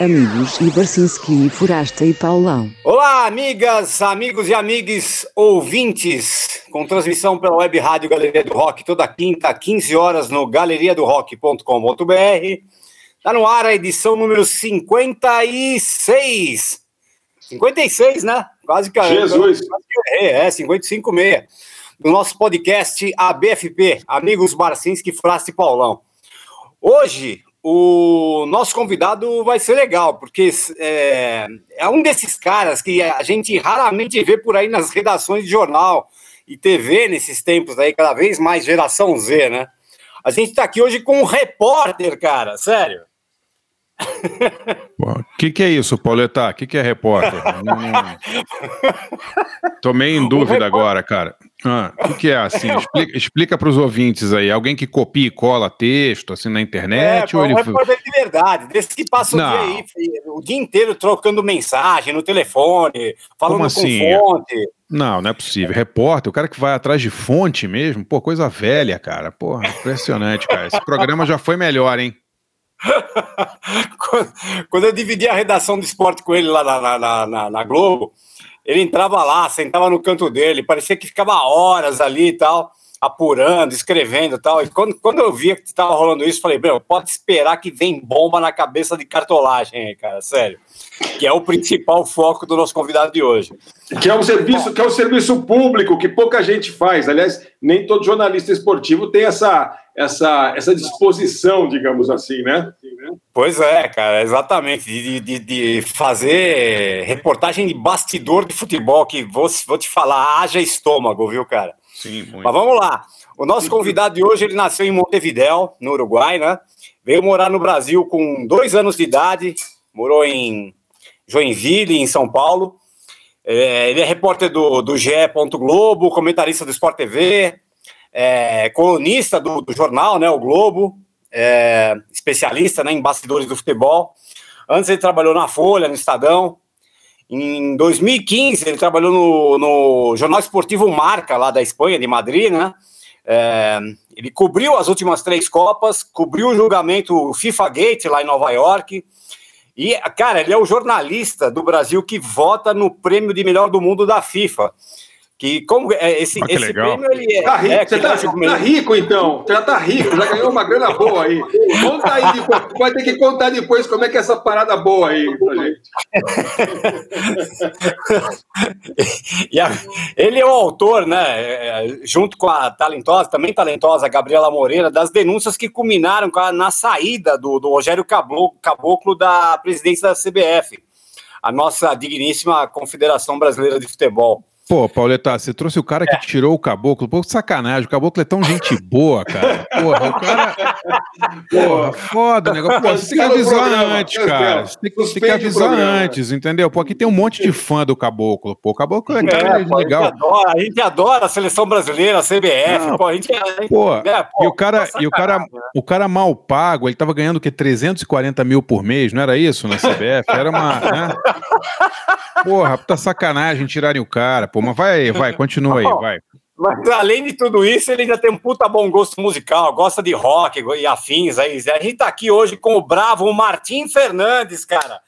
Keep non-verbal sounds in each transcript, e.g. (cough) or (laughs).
amigos e Barcinski, Forasta e Paulão. Olá, amigas, amigos e amigues ouvintes, com transmissão pela web rádio Galeria do Rock, toda quinta, 15 horas no galeriadorock.com.br. Tá no ar a edição número 56. 56, né? Quase que Jesus. Quase que é, 55 meia. Do nosso podcast ABFP, Amigos Barcinski, Forasta e Paulão. Hoje, o nosso convidado vai ser legal, porque é, é, um desses caras que a gente raramente vê por aí nas redações de jornal e TV nesses tempos aí, cada vez mais geração Z, né? A gente está aqui hoje com um repórter, cara, sério. O que, que é isso, Pauleta? O que, que é repórter? (laughs) Tomei em dúvida agora, cara. Ah, o que, que, é assim? (laughs) Explica, para os ouvintes aí. Alguém que copia e cola texto assim na internet? É, ou ele... um repórter de verdade, desse que passa o dia aí, o dia inteiro trocando mensagem no telefone, falando Como assim? com fonte. Não, não é possível. Repórter, o cara que vai atrás de fonte mesmo, pô, coisa velha, cara. Porra, impressionante, cara. Esse programa já foi melhor, hein? (laughs) quando, eu dividi a redação do esporte com ele lá na, na, na, na, Globo, ele entrava lá, sentava no canto dele, parecia que ficava horas ali e tal, apurando, escrevendo e tal. E quando, quando eu via que estava rolando isso, falei, meu, pode esperar que vem bomba na cabeça de cartolagem aí, cara, sério. Que é o principal foco do nosso convidado de hoje. Que é um serviço, que é um serviço público que pouca gente faz. Aliás, nem todo jornalista esportivo tem essa essa, essa disposição, digamos assim, né? Pois é, cara, exatamente. De, de, de fazer reportagem de bastidor de futebol, que vou, vou te falar, haja estômago, viu, cara? Sim, muito. Mas vamos lá. O nosso convidado de hoje, ele nasceu em Montevidéu, no Uruguai, né? Veio morar no Brasil com dois anos de idade, morou em Joinville, em São Paulo. É, ele é repórter do, do GE. Globo, comentarista do Sport TV, é, colunista do, do, jornal, né, o Globo, é, especialista né, em bastidores do futebol. Antes ele trabalhou na Folha, no Estadão. Em 2015 ele trabalhou no, no Jornal Esportivo Marca, lá da Espanha, de Madrid, né? É, ele cobriu as últimas três Copas, cobriu o julgamento FIFA Gate lá em Nova York. E, cara, ele é o jornalista do Brasil que vota no prêmio de melhor do mundo da FIFA. Que como é, esse, ah, esse prêmio ele é. Tá rico, é, você tá, tá, rico, então. Você já tá rico, já ganhou uma grana boa aí. Conta aí depois. Vai ter que contar depois como é que é essa parada boa aí pra gente. (laughs) e a, ele é o autor, né? É, junto com a talentosa, também talentosa Gabriela Moreira, das denúncias que culminaram a, na saída do, do Rogério Caboclo, Caboclo da presidência da CBF, a nossa digníssima Confederação Brasileira de Futebol. Pô, Pauleta, você trouxe o cara que é. tirou o caboclo. Pô, sacanagem, o caboclo é tão gente boa, cara. Porra, o cara. (laughs) Porra, foda o negócio. Pô, você tem que avisar antes, cara. Você tem, tem que avisar antes, entendeu? Pô, aqui tem um monte de fã do caboclo. Pô, o caboclo é, cara, é, pô, legal. A gente, adora, a gente adora a seleção brasileira, a CBF. Não, pô, a gente, a gente, pô, é, pô, e o cara, e o cara, o cara mal pago, ele tava ganhando o quê? 340 mil por mês, não era isso na CBF? Era uma. Né? (laughs) Porra, puta sacanagem tirarem o cara, pô. Pô, mas vai, vai, continua aí, vai. Mas além de tudo isso, ele ainda tem um puta bom gosto musical, gosta de rock e afins. Aí. A gente tá aqui hoje com o bravo Martim Fernandes, cara.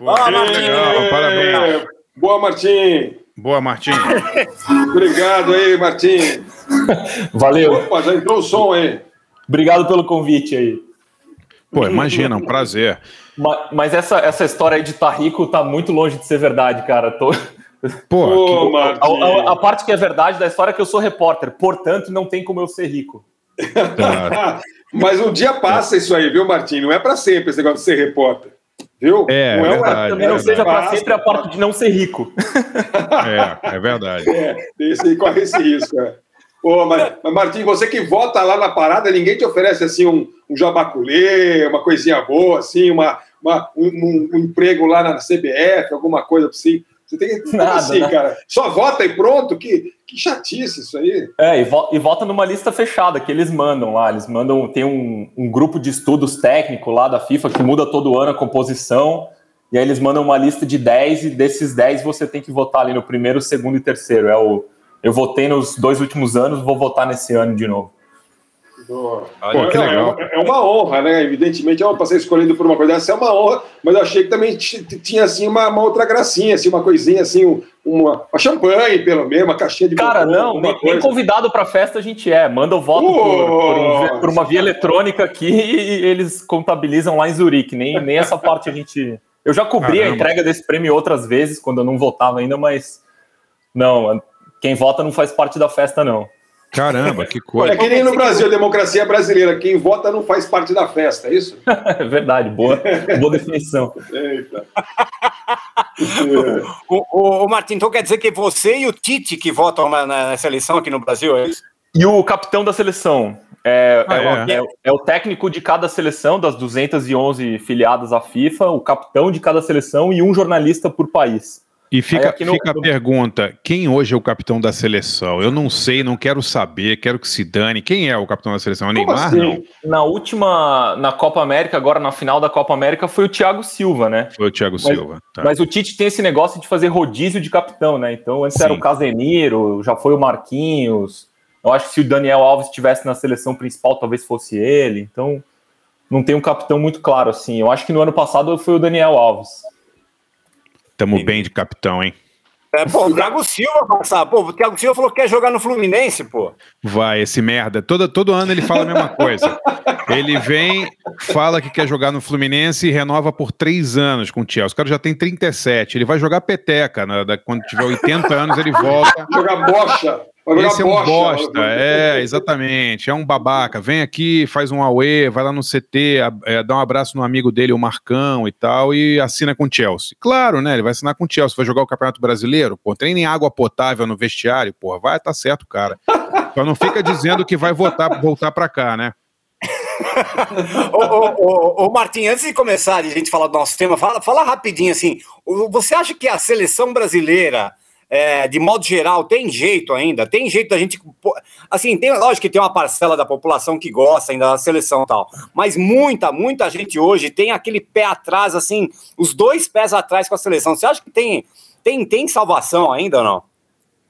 Boa, Martim. Legal, parabéns. Boa, Martim. Boa, Martim. (laughs) Obrigado aí, Martim. Valeu. Opa, já entrou o som aí. Obrigado pelo convite aí. Pô, imagina, um prazer. Mas, mas essa, essa história aí de estar tá rico tá muito longe de ser verdade, cara. Tô, Pô, Pô a, a, a, parte que é verdade da história é que eu sou repórter, portanto não tem como eu ser rico. Tá. (laughs) Mas um dia passa isso aí, viu, Martim? Não é para sempre esse negócio de ser repórter. Viu? É, não é, verdade, também não seja para sempre a parte de não ser rico. É, é verdade. É, esse, corre esse risco. É. Pô, mas, mas, Martim, você que vota lá na parada, ninguém te oferece assim um, um jabaculê, uma coisinha boa, assim, uma, uma um, um, um emprego lá na CBF, alguma coisa assim. Você tem que. Nada, assim, né? cara? Só vota e pronto? Que, que chatice isso aí. É, e, vo e vota numa lista fechada que eles mandam lá. Eles mandam. Tem um, um grupo de estudos técnico lá da FIFA que muda todo ano a composição. E aí eles mandam uma lista de 10 e desses 10 você tem que votar ali no primeiro, segundo e terceiro. É o, eu votei nos dois últimos anos, vou votar nesse ano de novo. Pô, que legal. É, é, uma honra, né? Evidentemente, eu para ser escolhido por uma coisa dessa é uma honra, mas eu achei que também tinha assim uma, uma outra gracinha, assim, uma coisinha assim, uma, uma champanhe, pelo menos, uma caixinha de Cara, não, nem, nem, convidado para festa a gente é. Manda o voto por, por, um, por, uma via eletrônica aqui e eles contabilizam lá em Zurique. Nem, nem essa parte a gente. Eu já cobri Caramba. a entrega desse prêmio outras vezes, quando eu não votava ainda, mas não, quem vota não faz parte da festa, não. Caramba, que coisa. É que nem no Brasil, a democracia brasileira. Quem vota não faz parte da festa, é isso? (laughs) é verdade, boa, boa definição. Eita. (laughs) o, o, o Martin, então quer dizer que você e o Tite que votam na, na seleção aqui no Brasil, é isso? E o capitão da seleção. É, ah, é, é. é, é, o técnico de cada seleção, das 211 filiadas à FIFA, o capitão de cada seleção e um jornalista por país. E fica, no, fica a pergunta: quem hoje é o capitão da seleção? Eu não sei, não quero saber, quero que se dane. Quem é o capitão da seleção? É o Neymar? Assim? Não. Na última, na Copa América, agora na final da Copa América, foi o Thiago Silva, né? Foi o Thiago mas, Silva. Tá. Mas o Tite tem esse negócio de fazer rodízio de capitão, né? Então antes Sim. era o Casemiro, já foi o Marquinhos. Eu acho que se o Daniel Alves estivesse na seleção principal, talvez fosse ele. Então não tem um capitão muito claro assim. Eu acho que no ano passado foi o Daniel Alves. Tamo bem de capitão, hein? É, pô, o Thiago Silva passar. Pô, o Thiago Silva falou que quer jogar no Fluminense, pô. Vai, esse merda. Todo, todo ano ele fala a mesma coisa. (laughs) Ele vem, fala que quer jogar no Fluminense e renova por três anos com o Chelsea. O cara já tem 37. Ele vai jogar peteca. Né? Quando tiver 80 anos, ele volta. Jogar bocha. Esse é um bosta, é, exatamente. É um babaca. Vem aqui, faz um Aue, vai lá no CT, é, dá um abraço no amigo dele, o Marcão e tal, e assina com o Chelsea. Claro, né? Ele vai assinar com o Chelsea, vai jogar o Campeonato Brasileiro, pô, tem nem água potável no vestiário, pô, vai, tá certo, cara. Só não fica dizendo que vai voltar, voltar pra cá, né? (laughs) ô, ô, ô, Martim, antes de começar a gente falar do nosso tema, fala, fala rapidinho assim. Você acha que a seleção brasileira é, de modo geral, tem jeito ainda, tem jeito da gente. Assim, tem, lógico que tem uma parcela da população que gosta ainda da seleção e tal, mas muita, muita gente hoje tem aquele pé atrás, assim, os dois pés atrás com a seleção. Você acha que tem, tem, tem salvação ainda ou não?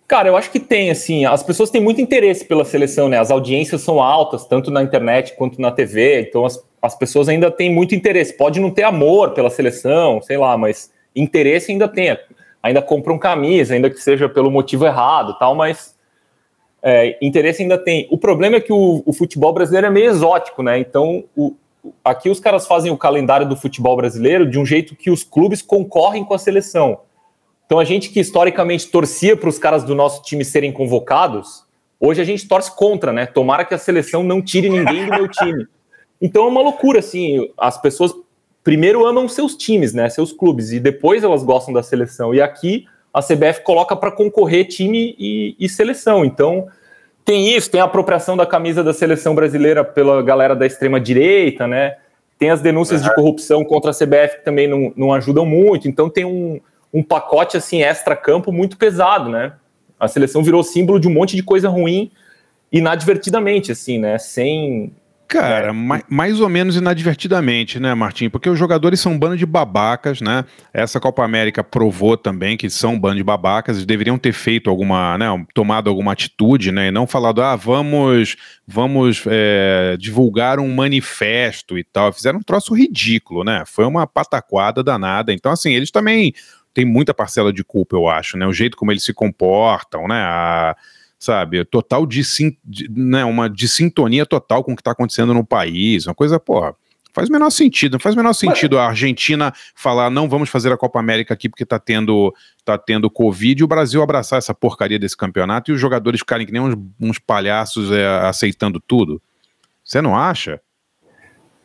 Cara, eu acho que tem, assim, as pessoas têm muito interesse pela seleção, né? As audiências são altas, tanto na internet quanto na TV, então as, as pessoas ainda têm muito interesse. Pode não ter amor pela seleção, sei lá, mas interesse ainda tem ainda compram camisa, ainda que seja pelo motivo errado, tal, mas é, interesse ainda tem. O problema é que o, o, futebol brasileiro é meio exótico, né? Então, o, aqui os caras fazem o calendário do futebol brasileiro de um jeito que os clubes concorrem com a seleção. Então, a gente que historicamente torcia para os caras do nosso time serem convocados, hoje a gente torce contra, né? Tomara que a seleção não tire ninguém do meu time. Então é uma loucura, assim. As pessoas primeiro amam seus times, né, seus clubes, e depois elas gostam da seleção. E aqui a CBF coloca para concorrer time e, e, seleção. Então tem isso, tem a apropriação da camisa da seleção brasileira pela galera da extrema direita, né? Tem as denúncias de corrupção contra a CBF que também não, não ajudam muito. Então tem um, um pacote assim extra-campo muito pesado, né? A seleção virou símbolo de um monte de coisa ruim inadvertidamente, assim, né? Sem Cara, é. mais, mais ou menos inadvertidamente, né, Martim? Porque os jogadores são um bando de babacas, né? Essa Copa América provou também que são um bando de babacas, eles deveriam ter feito alguma, né, tomado alguma atitude, né? E não falado, ah, vamos, vamos é, divulgar um manifesto e tal. Fizeram um troço ridículo, né? Foi uma pataquada danada. Então, assim, eles também têm muita parcela de culpa, eu acho, né? O jeito como eles se comportam, né? A sabe? Total de, de, né, uma de sintonia total com o que está acontecendo no país, uma coisa, porra. Faz o menor sentido, não faz o menor sentido a Argentina falar não vamos fazer a Copa América aqui porque tá tendo, tá tendo Covid e o Brasil abraçar essa porcaria desse campeonato e os jogadores ficarem que nem uns, uns palhaços é, aceitando tudo. Você não acha?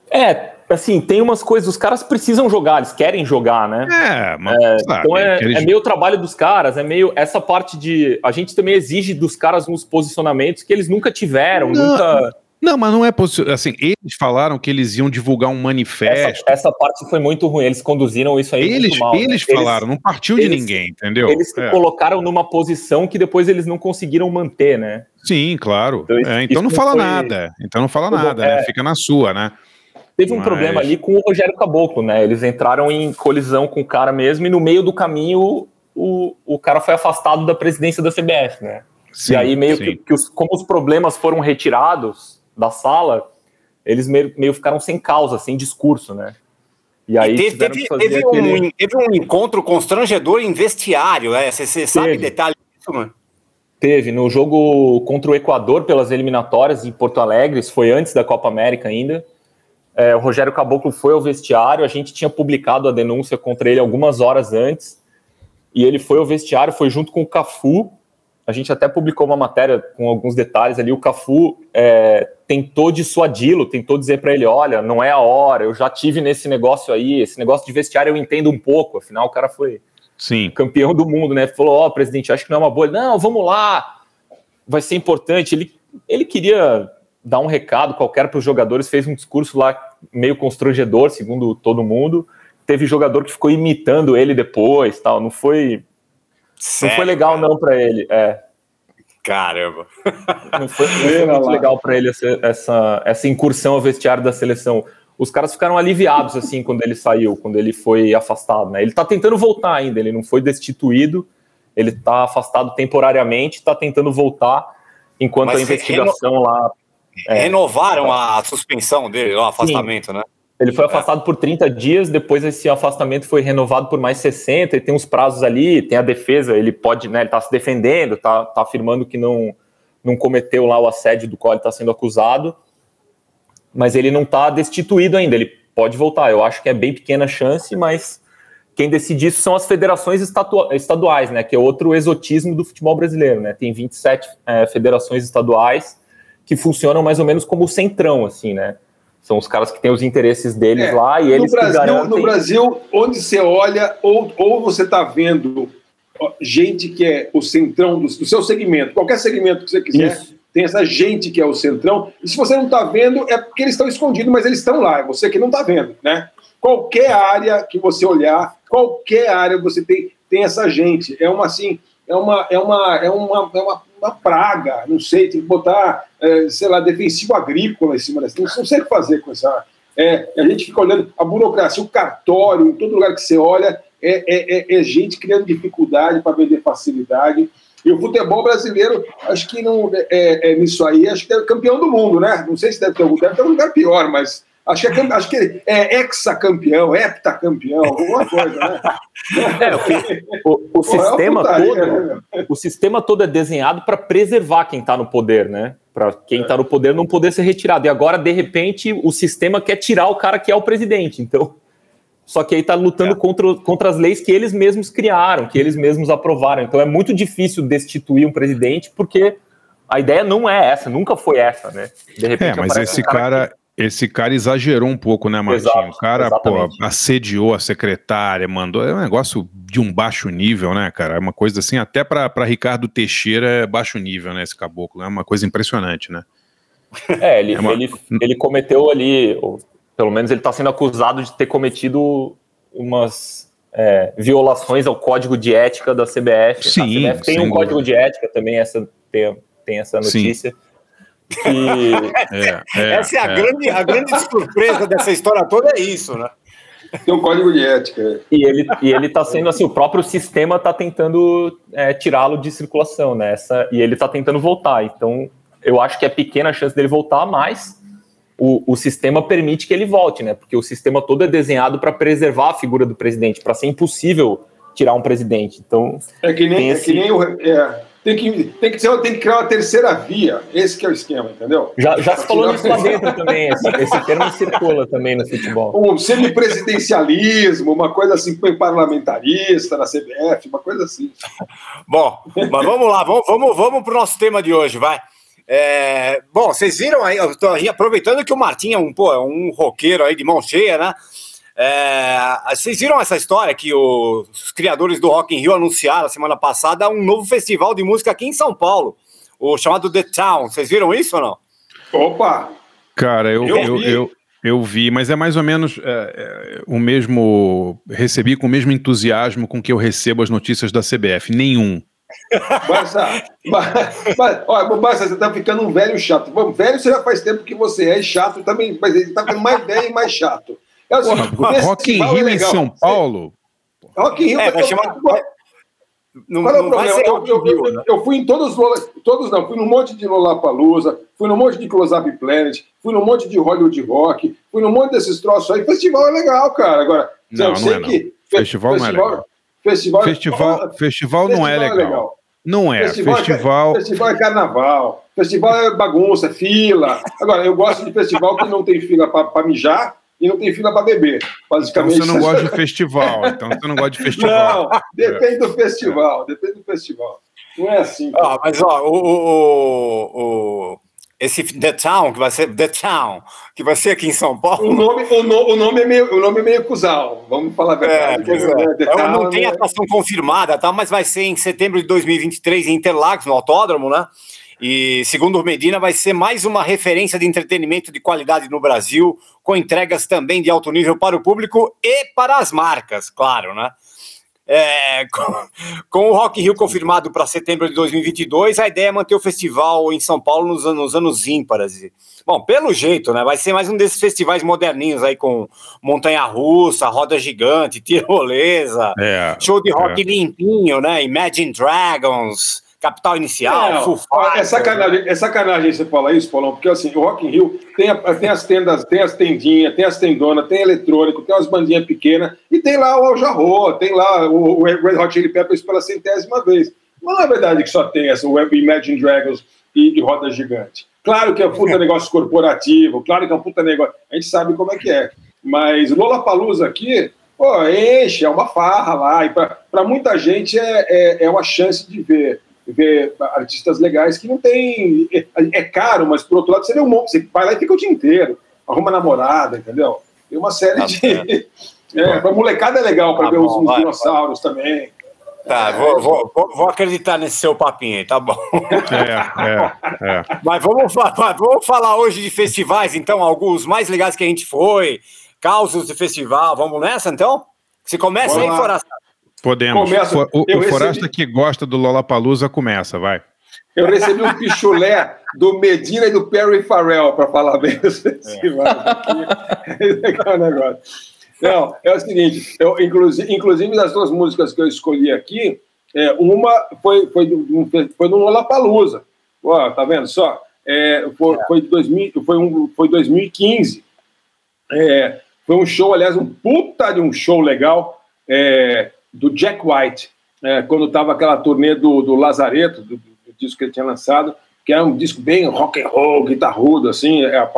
É, assim, tem umas coisas, os caras precisam jogar, eles querem jogar, né? É, mas, é, sabe, então é, é meio trabalho dos caras, é meio essa parte de. A gente também exige dos caras uns posicionamentos que eles nunca tiveram, não, nunca. Não, mas não é assim. Eles falaram que eles iam divulgar um manifesto. Essa, essa parte foi muito ruim. Eles conduziram isso aí eles, mal? Eles né? falaram, eles, não partiu eles, de ninguém, entendeu? Eles se é. colocaram numa posição que depois eles não conseguiram manter, né? Sim, claro. Então, é, então não fala foi... nada. Então não fala nada, né? É. Fica na sua, né? Teve um Mas... problema ali com o Rogério Caboclo, né? Eles entraram em colisão com o cara mesmo e no meio do caminho o, o cara foi afastado da presidência da CBF, né? Sim, e aí meio que, que os, como os problemas foram retirados, da sala, eles meio, meio ficaram sem causa, sem discurso, né? E aí e teve, teve, teve, aquele... um, teve, um, encontro constrangedor em vestiário, né? Você, você sabe detalhe disso, mano? Teve, no jogo contra o Equador pelas eliminatórias em Porto Alegre, isso foi antes da Copa América ainda. É, o Rogério Caboclo foi ao vestiário, a gente tinha publicado a denúncia contra ele algumas horas antes, e ele foi ao vestiário, foi junto com o Cafu, a gente até publicou uma matéria com alguns detalhes ali. O Cafu é, tentou dissuadi-lo, tentou dizer para ele: olha, não é a hora, eu já tive nesse negócio aí, esse negócio de vestiário eu entendo um pouco. Afinal, o cara foi Sim. campeão do mundo, né? Falou: ó, oh, presidente, acho que não é uma boa. Não, vamos lá, vai ser importante. Ele, ele queria dar um recado qualquer para os jogadores, fez um discurso lá meio constrangedor, segundo todo mundo. Teve jogador que ficou imitando ele depois, tal. Não foi Sério, não foi legal, cara? não, para ele. É. Caramba. Não foi, não foi muito legal para ele essa, essa, essa incursão ao vestiário da seleção. Os caras ficaram aliviados assim (laughs) quando ele saiu, quando ele foi afastado. Né? Ele está tentando voltar ainda, ele não foi destituído, ele está afastado temporariamente, está tentando voltar enquanto Mas a investigação reno... lá. É, renovaram a suspensão dele, o afastamento, Sim. né? Ele foi afastado é. por 30 dias, depois esse afastamento foi renovado por mais 60, e tem uns prazos ali, tem a defesa, ele pode, né, ele tá se defendendo, tá, tá afirmando que não, não cometeu lá o assédio do qual ele está sendo acusado, mas ele não está destituído ainda, ele pode voltar. Eu acho que é bem pequena chance, mas quem decide isso são as federações estaduais, né, que é outro exotismo do futebol brasileiro, né, tem 27 é, federações estaduais que funcionam mais ou menos como o centrão, assim, né, são os caras que têm os interesses deles é, lá e eles no Brasil, garantem... No Brasil, onde você olha, ou, ou você está vendo gente que é o centrão do, do, seu segmento, qualquer segmento que você quiser, Isso. tem essa gente que é o centrão. E se você não está vendo, é porque eles estão escondidos, mas eles estão lá. É você que não está vendo, né? Qualquer área que você olhar, qualquer área você tem, tem essa gente. É uma assim, é uma, é uma, é uma, é uma uma praga, não sei, tem que botar, é, sei lá, defensivo agrícola em cima dessa, não, sei o que fazer com essa. É, a gente fica olhando a burocracia, o cartório, em todo lugar que você olha, é, é, é, é gente criando dificuldade para vender facilidade. E o futebol brasileiro, acho que não é, é, nisso aí, acho que é campeão do mundo, né? Não sei se deve ter algum, deve ter um lugar pior, mas Acho que é, acho que é hexacampeão, heptacampeão, alguma coisa, né? (laughs) É, o, o, o sistema putaria, todo, né? o sistema todo é desenhado para preservar quem está no poder, né? Para quem está no poder não poder ser retirado. E agora, de repente, o sistema quer tirar o cara que é o presidente. Então, só que aí está lutando é. contra, contra as leis que eles mesmos criaram, que eles mesmos aprovaram. Então, é muito difícil destituir um presidente porque a ideia não é essa, nunca foi essa, né? De repente, é, mas esse um cara, cara esse cara exagerou um pouco, né, Martinho? Exato, o cara, pô, assediou a secretária, mandou. É um negócio de um baixo nível, né, cara? É uma coisa assim, até para Ricardo Teixeira é baixo nível, né, esse caboclo. É uma coisa impressionante, né? (laughs) É, ele, é uma... ele, ele cometeu ali, pelo menos ele está sendo acusado de ter cometido umas é, violações ao código de ética da CBF. Sim, a CBF tem um dúvida. código de ética também, essa, tem, tem essa notícia. Sim que... (laughs) É, é, Essa é a, é. Grande, a grande surpresa dessa história toda, é isso, né? Tem um código de ética. E ele e ele está sendo assim, o próprio sistema está tentando é, tirá-lo de circulação, né? Essa, e ele está tentando voltar. Então, eu acho que é pequena a chance dele voltar, mas o, o sistema permite que ele volte, né? Porque o sistema todo é desenhado para preservar a figura do presidente, para ser impossível tirar um presidente. Então, é que nem, esse... é que nem o, é, tem que, tem, que ser, tem que criar uma terceira via. Esse que é o esquema, entendeu? Já, já se falou nisso lá dentro também. Esse, esse termo circula também no futebol. Um semipresidencialismo, uma coisa assim, parlamentarista na CBF, uma coisa assim. Bom, mas vamos lá, vamos, vamos, vamos para o nosso tema de hoje, vai. É, bom, vocês viram aí, eu tô aí aproveitando que o Martim é um, pô, é um roqueiro aí de mão cheia, né? É, vocês viram essa história que os criadores do Rock in Rio anunciaram semana passada um novo festival de música aqui em São Paulo, o chamado The Town. Vocês viram isso ou não? Opa! Cara, eu, eu, eu, vi. eu, eu vi, mas é mais ou menos é, é, o mesmo. Recebi com o mesmo entusiasmo com que eu recebo as notícias da CBF. Nenhum. Barça, Barça, olha, Barça, você tá ficando um velho chato. Bom, velho você já faz tempo que você é chato também, mas ele tá ficando mais velho e mais chato. É assim, Porra, Rock in Rio é em São Paulo? Rock in Rio é, vai chamar... Não, Qual é o não vai problema? ser Eu, Rock eu, eu- né? eu fui em todos os Lola- todos não, fui num monte de Lollapalooza, fui num monte de Close Up Planet, fui num monte de Hollywood Rock, fui num monte desses troços aí. Festival é legal, cara. Agora, Não, eu não sei é, não. que fe- Festival não é legal. Festival, Festival, festival não é legal. Não é. Festival, Festival. é, festival é carnaval, festival é bagunça, é fila. Agora, eu gosto de festival que não tem fila para mijar e não tem fila para beber. Então Basicamente. você não gosta de (laughs) festival. Então você não gosta de festival. Não, depende do festival, depende do festival. Não é assim. Ó, mas ó, o, o, o- o- esse The Town, que vai ser The Town, que vai ser aqui em São O Paulo. nome, o, no- o nome é meio, o nome é meio cuzal, vamos falar a É, verdade. né? é. The É, Town, não tem né? atuação confirmada, tá? mas vai ser em setembro de 2023 em Interlagos, no Autódromo, né? E segundo o Medina, vai ser mais uma referência de entretenimento de qualidade no Brasil, com entregas também de alto nível para o público e para as marcas, claro, né? É, (laughs) com, com o Rock Rio confirmado para setembro de 2022, a ideia é manter o festival em São Paulo nos anos, nos anos ímpares. Bom, pelo jeito, né? Vai ser mais um desses festivais moderninhos aí com montanha-russa, roda gigante, (laughs) tirolesa, É. show de rock limpinho, né? Imagine Dragons, Capital Inicial, Não, ó, é sacanagem, é sacanagem você falar isso, Paulão, porque assim, o Rock in Rio tem, a- tem as tendas, tem as tendinhas, tem as tendonas, tem eletrônico, tem umas bandinhas pequenas, e tem lá o Al Jarreau, tem lá o, o Red Hot Chili Peppers pela centésima vez. Mas não é verdade que só tem essa, o Imagine Dragons e, e roda gigante. Claro que é um puta (laughs) negócio corporativo, claro que é um puta negócio, a gente sabe como é que é. Mas o Lollapalooza aqui, pô, enche, é uma farra lá, e para muita gente é, é, é uma chance de ver ver artistas legais que não tem. É, é caro, mas por outro lado, você vê um monte, você vai lá e fica o dia inteiro, arruma namorada, entendeu? Tem uma série Tá de. (laughs) É, pra molecada é legal para Tá ver bom, os, os vai, dinossauros também. Tá, vou, vou, vou- acreditar nesse seu papinho aí, tá bom. É, é, é. (laughs) Mas vamos, fa- fa- vamos falar hoje de festivais, então, alguns mais legais que a gente foi, causos de festival. Vamos nessa, então? Se começa aí, lá. Podemos. Começa- o o recebi- Forasta que gosta do Lollapalooza começa, vai. Eu recebi um pichulé do Medina e do Perry Farrell para falar bem. (laughs) Esse é o negócio. Não, é o seguinte, eu, inclusive, inclusive das duas músicas que eu escolhi aqui, é, uma foi, foi, foi no Lollapalooza. Ó, tá vendo só? É, foi, foi, de 2000, foi, um, foi 2015. É, foi um show, aliás, um puta de um show legal é, do Jack White, é, quando estava aquela turnê do, do Lazareto, do, do disco que ele tinha lançado, que era um disco bem rock and roll, guitarrudo, assim, é,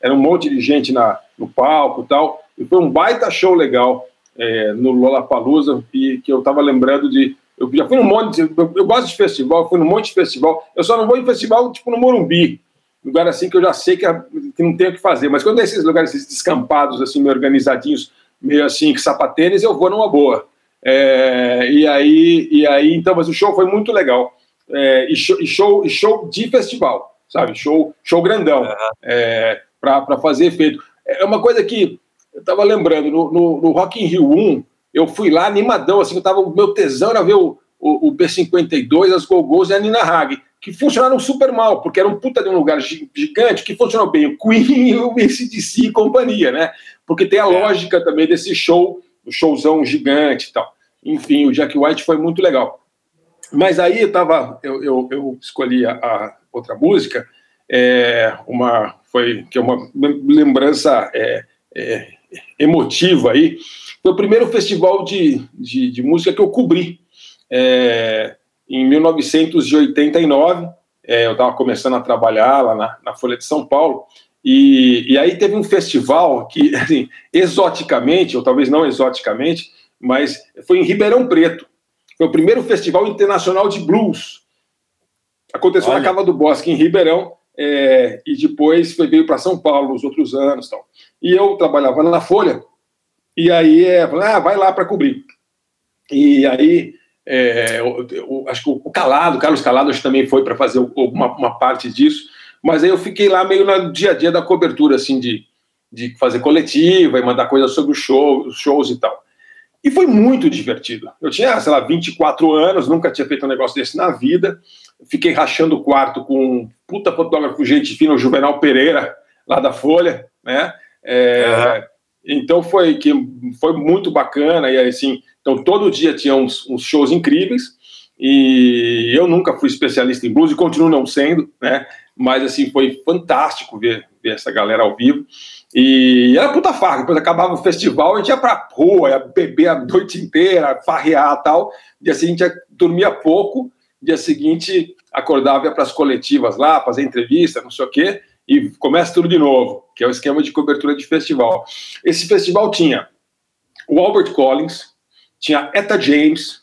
era um monte de gente na, no palco e tal, e foi um baita show legal é, no Lollapalooza, e que eu estava lembrando de, eu já fui num monte, de, eu, gosto de festival, fui num monte de festival, eu só não vou em festival tipo no Morumbi, lugar assim que eu já sei que, é- que não tem o que fazer, mas quando é esses lugares esses descampados, assim, meio organizadinhos, meio assim, que sapatênis, eu vou numa boa. É, e aí, e aí, então, mas o show foi muito legal. É, e, show, e, show, e show de festival, sabe? Show, show grandão, é, para fazer efeito. É uma coisa que eu estava lembrando, no, no, no Rock in Rio 1, eu fui lá animadão, assim, eu tava, o meu tesão era ver o, o, o B-52, as Go-Go's e a Nina Hagen, que funcionaram super mal, porque era um puta de um lugar gi- gigante que funcionou bem, o Queen, o ACDC e companhia, né? Porque tem a lógica também desse show, showzão gigante e tal. Enfim, o Jack White foi muito legal. Mas aí eu tava, eu, eu, eu escolhi a, a outra música, é, uma foi que é uma lembrança é, é, emotiva aí. Foi o primeiro festival de, de, de música que eu cobri. É, em 1989, é, eu estava começando a trabalhar lá na, na Folha de São Paulo, e, e aí teve um festival que, (laughs) assim, exoticamente, ou talvez não exoticamente, mas foi em Ribeirão Preto. Foi o primeiro festival internacional de blues. Aconteceu Olha. na Cava do Bosque, em Ribeirão, é, e depois foi, veio para São Paulo nos outros anos. Tal. E eu trabalhava na Folha, e aí é, ah, vai lá para cobrir. E aí, é, eu- eu- acho que o Calado, o Carlos Calado, acho que também foi para fazer uma, uma parte disso, mas aí eu fiquei lá meio no dia a dia da cobertura, assim, de, de fazer coletiva e mandar coisas sobre o show, os shows e tal. E foi muito divertido. Eu tinha, sei lá, 24 anos, nunca tinha feito um negócio desse na vida. Fiquei rachando o quarto com um puta fotógrafo, gente fina, o Juvenal Pereira, lá da Folha, né? É, Aham. Então foi que foi muito bacana e assim, então todo dia tinha uns, uns shows incríveis E eu nunca fui especialista em blues e continuo não sendo, né? Mas assim, foi fantástico ver, ver essa galera ao vivo. E era puta farra, depois acabava o festival, a gente ia pra rua, ia beber a noite inteira, farrear e tal. Dia seguinte dormia pouco, dia seguinte acordava ia para as coletivas lá, fazer entrevista, não sei o quê, e começa tudo de novo, que é o esquema de cobertura de festival. Esse festival tinha o Albert Collins, tinha Etta James,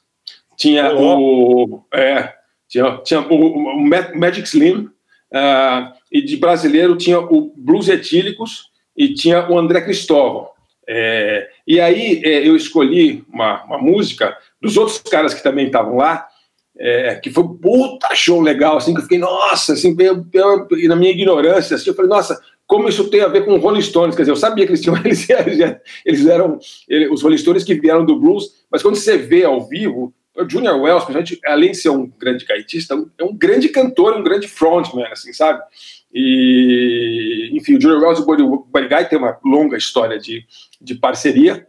tinha o. É, tinha, tinha o, o Magic Slim, uh, e de brasileiro tinha o Blues Etílicos e tinha o André Cristóvão. É, e aí é, eu escolhi uma, uma, música dos outros caras que também estavam lá, é, que foi um puta show legal, assim, que eu fiquei, nossa, assim, eu, eu, na minha ignorância, assim, eu falei, nossa, como isso tem a ver com Rolling Stones, quer dizer, eu sabia que eles tinham, (laughs) eles, eles eram os Rolling Stones que vieram do blues, mas quando você vê ao vivo, o Junior Wells, além de ser um grande gaitista, é um grande cantor, um grande frontman, assim, sabe? E, enfim, o Junior Wells e o Buddy, Buddy Guy tem uma longa história de, de parceria.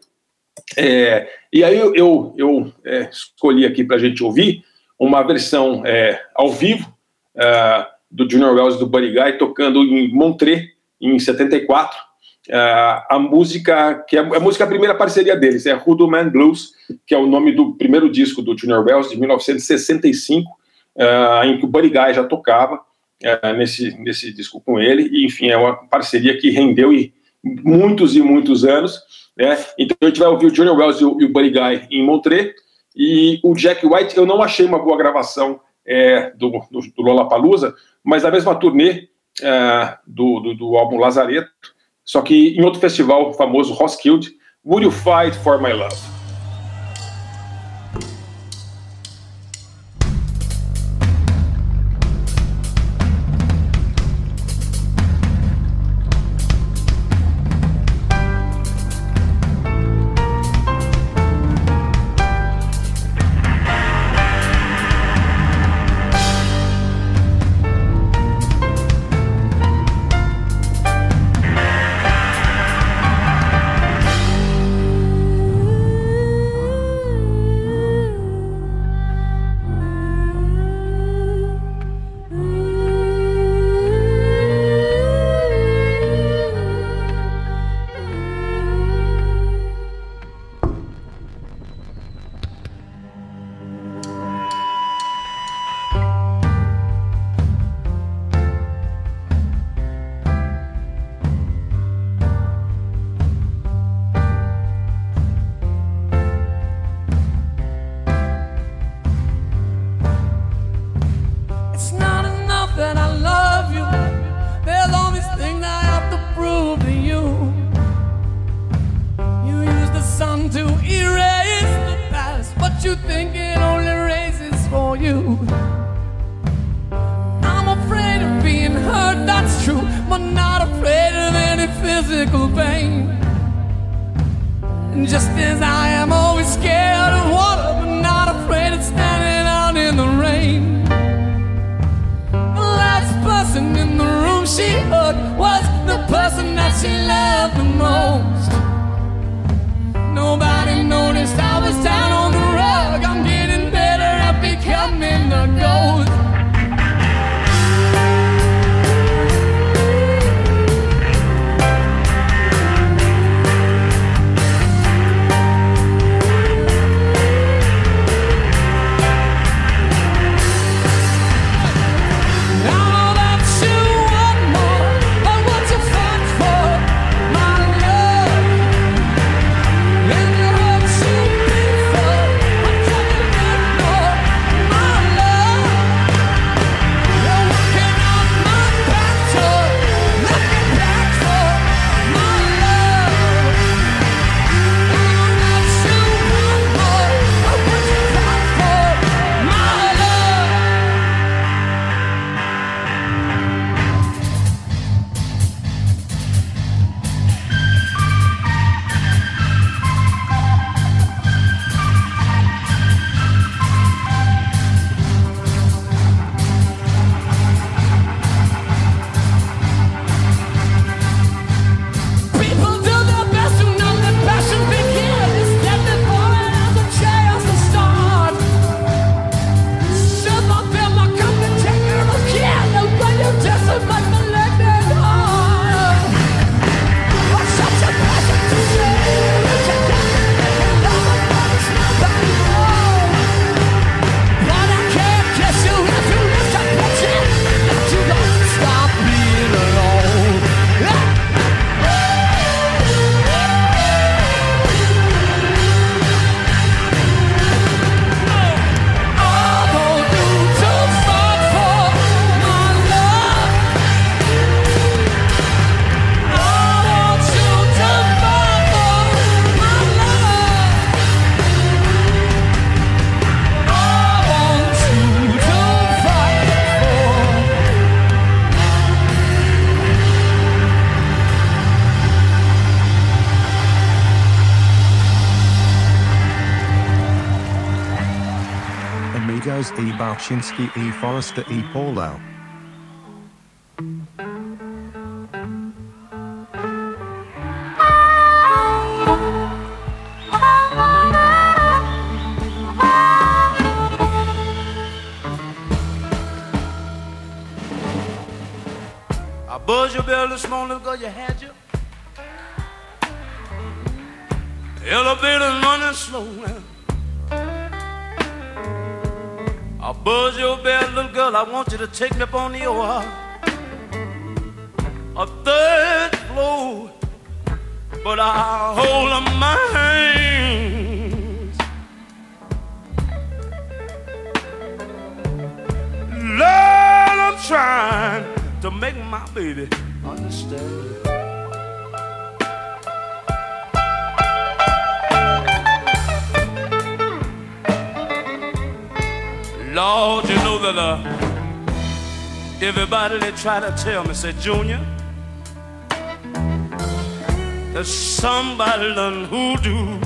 É, e aí eu, eu, eu é, escolhi aqui para a gente ouvir uma versão é, ao vivo é, do Junior Wells e do Buddy Guy tocando em Montreux, em 74. É, a música, que é a música a primeira parceria deles, é Hoodoo Man Blues, que é o nome do primeiro disco do Junior Wells, de 1965, é, em que o Buddy Guy já tocava é, nesse, nesse disco com ele, e enfim, é uma parceria que rendeu e muitos e muitos anos, né? Então a gente vai ouvir o Junior Wells e o, e o Buddy Guy em Montreux, e o Jack White eu não achei uma boa gravação é, do, do, do Lollapalooza, mas na mesma turnê é, do, do, do, álbum Lazareto, só que em outro festival famoso, Roskilde, Would You Fight For My Love? Balchinski e Forrester e Paulo. I your bell this morning because you had girl. I want you to take me up on the your a third floor, but I hold up my hands. Lord, I'm trying to make my baby understand. Everybody they try to tell me, say, Junior, that somebody done hoodoo,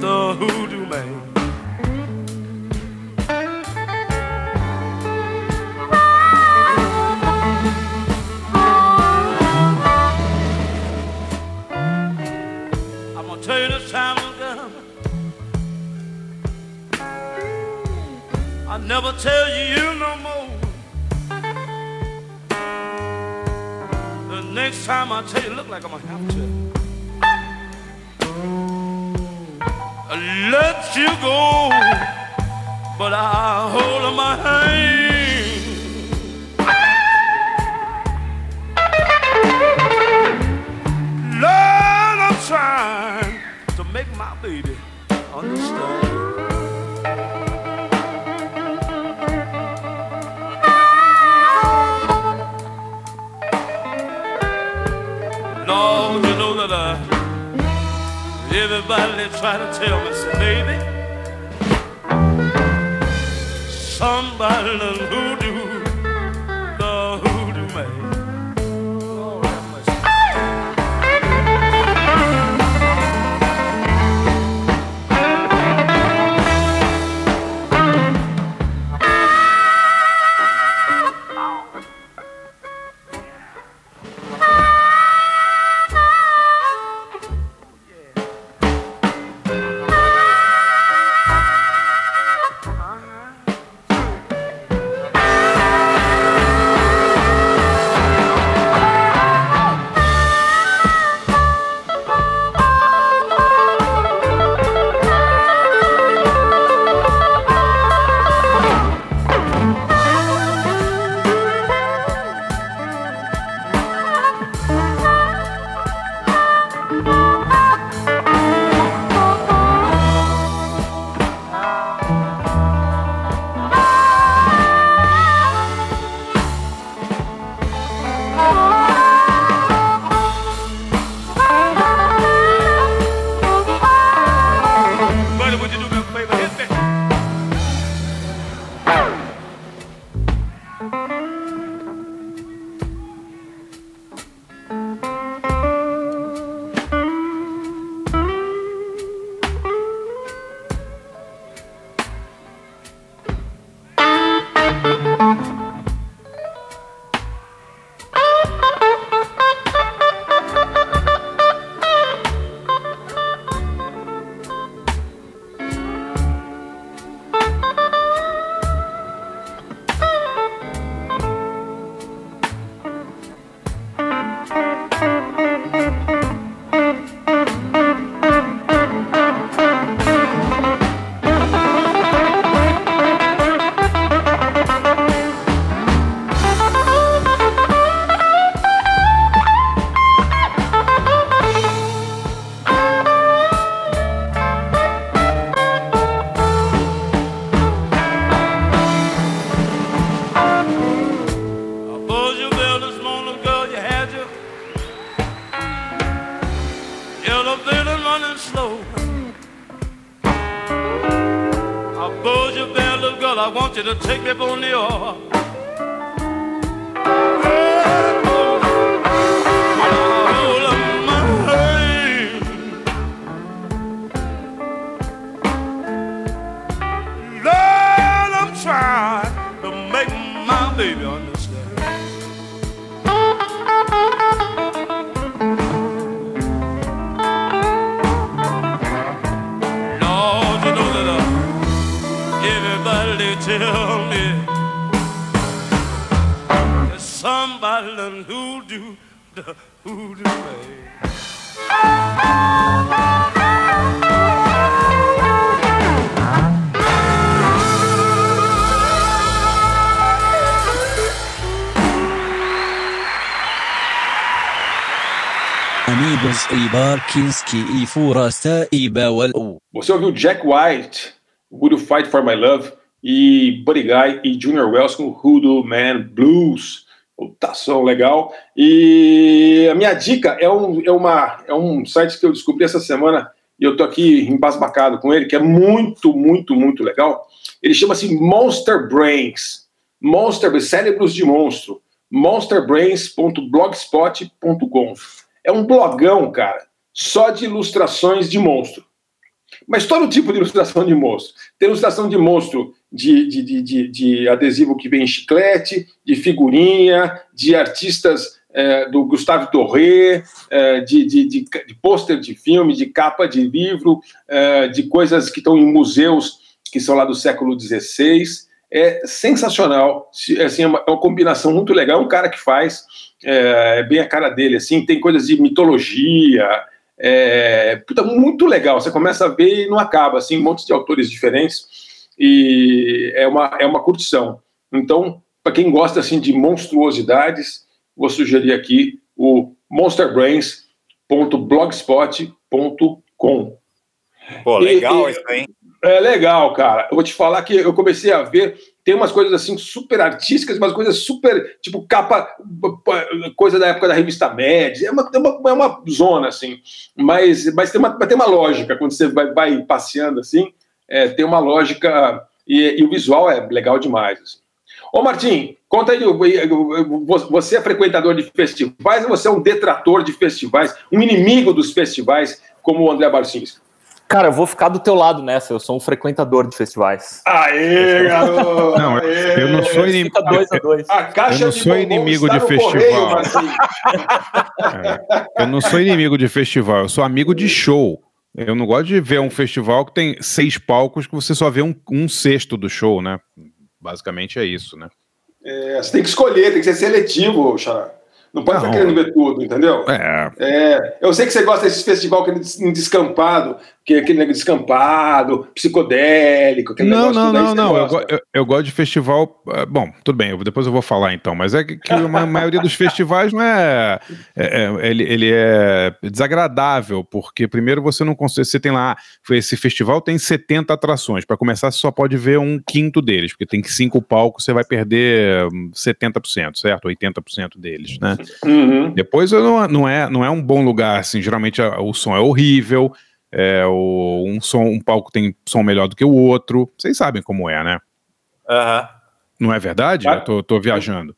the hoodoo man. I'm gonna tell you this time, girl. I never tell you no more. Time I tell you, look like I'm gonna have to let you go, but I hold on my hand. Lord, I'm trying to make my baby understand. Everybody try to tell me, say, baby, somebody done hoodoo, Buzzed your bell, little girl. I want you to take me on the oar. The hoodoo man. Amigos e Barkinski e Furasta e Bawal. Oh. Você ouviu Jack White, Would You Fight For My Love, e Buddy Guy e Junior Wells com Hoodoo Man Blues. Puta som legal. E a minha dica é um, é, uma, é um site que eu descobri essa semana e eu tô aqui embasbacado com ele, que é muito, muito, muito legal. Ele chama-se Monster Brains. Monster, cérebros de monstro. monsterbrains.blogspot.com. É um blogão, cara, só de ilustrações de monstro. Mas todo tipo de ilustração de monstro. Tem ilustração de monstro de, de, de, de, de adesivo que vem em chiclete, de figurinha, de artistas eh, do Gustave Doré, eh, de, de, de, de pôster de filme, de capa de livro, eh, de coisas que estão em museus que são lá do século XVI. É sensacional. Se- Assim, é, uma, é uma combinação muito legal. É um cara que faz, é, é bem a cara dele. Assim, tem coisas de mitologia, é, puta, muito legal. Você começa a ver e não acaba, assim, um monte de autores diferentes e é uma, é uma curtição. Então, para quem gosta assim de monstruosidades, vou sugerir aqui o monsterbrains.blogspot.com. Pô, legal e- isso aí. É legal, cara. Eu vou te falar que eu comecei a ver, tem umas coisas assim super artísticas, umas coisas super, tipo, capa, coisa da época da revista Mad. É uma, é uma, é uma zona, assim. Mas, mas tem, uma, tem uma lógica quando você vai, vai passeando assim, é, tem uma lógica e, e o visual é legal demais. assim. Ô, Martim, conta aí, você é frequentador de festivais ou você é um detrator de festivais, um inimigo dos festivais, como o André Barcinski? Cara, eu vou ficar do teu lado nessa. Eu sou um frequentador de festivais. Aê, garoto! Não, Aê! eu não sou inimigo. Dois a dois. A caixa Eu não de sou inimigo está de festival. Marcinho. Eu não sou inimigo de festival, eu sou amigo de show. Eu não gosto de ver um festival que tem seis palcos que você só vê um, um sexto do show, né? Basicamente é isso, né? É, você tem que escolher, tem que ser seletivo, Xará. Não pode Não. ficar querendo ver tudo, entendeu? É, É, eu sei que você gosta desse festival que é descampado, que aquele negócio descampado, psicodélico, aquele Não, negócio não, não, não. Eu, eu- eu gosto de festival. eh, Bom, tudo bem, eu- depois eu vou falar então, mas é que, que a ma- maioria dos festivais não é. é- é- ele, ele é desagradável, porque primeiro você não consegue. Você tem lá. Esse festival tem 70 atrações. Para começar, você só pode ver um quinto deles, porque tem cinco palcos, você vai perder hum, 70%, certo? 80% deles, né? Uhum. Depois não, não, é, não é um bom lugar, assim, geralmente a- o som é horrível, é, o, um, som, um palco tem som melhor do que o outro, vocês sabem como é, né? Aham. Não é verdade? Ah. Eu tô, tô viajando.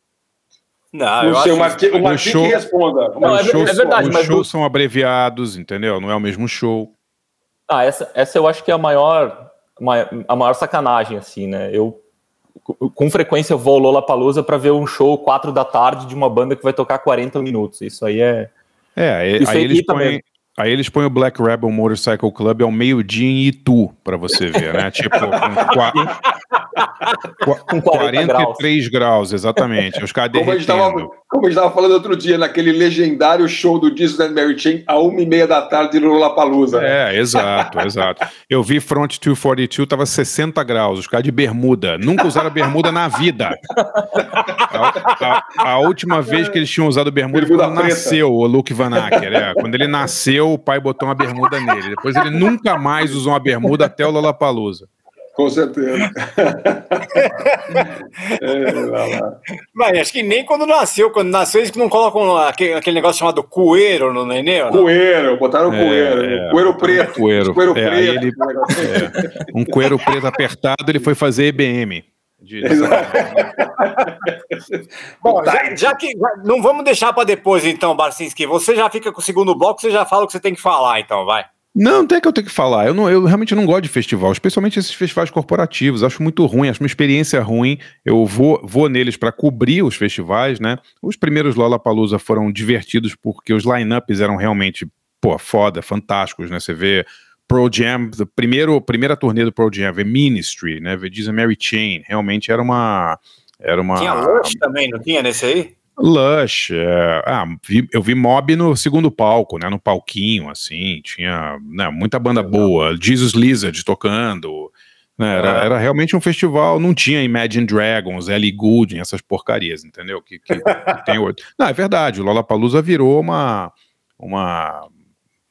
Não, eu Não sei, o Martim show- que responda. Não, é os shows, é verdade, os mas shows do- são abreviados, entendeu? Não é o mesmo show. Ah, essa, essa eu acho que é a maior, ma- a maior sacanagem, assim, né? Eu, co- com frequência, eu vou ao Lollapalooza para ver um show 4 da tarde de uma banda que vai tocar 40 minutos. Isso aí é... É, Isso aí, aí eles põem. Aí eles põem o Black Rebel Motorcycle Club ao meio-dia em Itu, pra você ver, né? tipo, com, (laughs) Com 40 43 graus. exatamente. Os caras derretendo. Como a gente tava falando outro dia, naquele legendário show do Disney Mary Chain, a uma e meia da tarde no Lollapalooza. né? É, exato, exato. Eu vi Front 242, tava 60 graus, os caras de bermuda. Nunca usaram bermuda na vida. A, a- a última vez que eles tinham usado bermuda, foi Bermuda quando preta. nasceu o Luke Van Acker. É. Quando ele nasceu, o pai botou uma bermuda nele. Depois ele nunca mais usou uma bermuda até o Lollapalooza. Com certeza. (laughs) é, lá, lá. Mas acho que nem quando nasceu. Quando nasceu, eles não colocam aquele, aquele negócio chamado coeiro no neném. ou não? Coeiro, botaram É, coeiro. é. coeiro preto. Coeiro. Coeiro É, preto. ele- aquele negócio. Um coeiro preto apertado, ele foi fazer EBM. De- Bom, (laughs) já, já que já- não vamos deixar para depois, então, Barcinski. Você já fica com o segundo bloco, você já fala o que você tem que falar, então, vai. Não, tem que eu tenho que falar. Eu, não, eu realmente não gosto de festival, especialmente esses festivais corporativos. Acho muito ruim, acho uma experiência ruim. Eu vou, vou neles para cobrir os festivais, né? Os primeiros Lollapalooza foram divertidos porque os line-ups eram realmente, pô, foda, fantásticos, né? Você vê Pro Jam, primeiro, primeira turnê do Pro Jam, The Ministry, né? Jesus and Mary Chain, realmente era uma. Era uma. Tinha Lush também, não tinha nesse aí? Lush, é, ah, vi- eu vi Mob no segundo palco, né, no palquinho, assim, tinha né, muita banda boa, Jesus Lizard tocando, né, era, Ah. era realmente um festival, não tinha Imagine Dragons, Ellie Goulding, essas porcarias, entendeu, que, que- que tem hoje. Não, é verdade, o Lollapalooza virou uma, uma,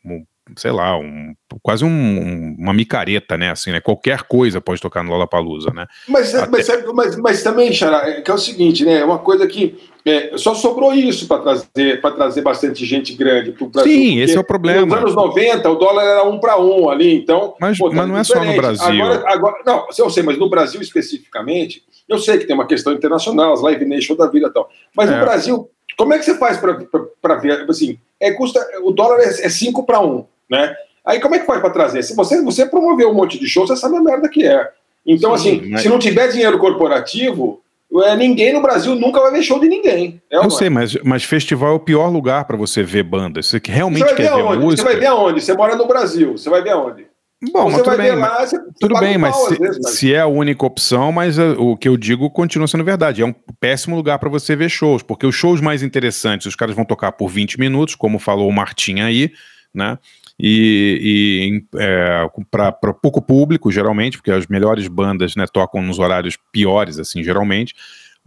um, sei lá, um, quase um- um- uma micareta, né, assim, né, qualquer coisa pode tocar no Lollapalooza, né. Mas, Até- mas, mas, mas também, Xará, é que é o seguinte, né? É uma coisa que é, só sobrou isso para trazer, pra trazer bastante gente grande para o Brasil. Sim, esse é o problema. Nos anos 90, o dólar era um para um ali, então. Mas- pô, tá mas não é só no diferente. Brasil. Agora, agora, não, eu sei, mas no Brasil especificamente, eu sei que tem uma questão internacional, as Live Nation da vida e tal. Mas É. no Brasil, como é que você faz para ver? Assim, é, custa, o dólar é 5 para 1, né? Aí como é que faz para trazer? Se você, você promoveu um monte de show, você sabe a merda que é. Então, Sim, assim, mas- se não tiver dinheiro corporativo, é, ninguém no Brasil nunca vai ver show de ninguém. É, Eu não é? sei, mas, mas festival é o pior lugar para você ver bandas. Você que Você realmente ver quer ver aonde? Você música. vai ver aonde? Você mora no Brasil, você vai ver aonde? Bom, você mas tudo bem, ver mas, lá, você, tudo você bem, mas se, vezes, mas- se é a única opção, mas uh, o que eu digo continua sendo verdade. É um péssimo lugar para você ver shows, porque os shows mais interessantes, os caras vão tocar por 20 minutos, como falou o Martim aí, né? E, e é, para pouco público, geralmente, porque as melhores bandas né, tocam nos horários piores, assim, geralmente.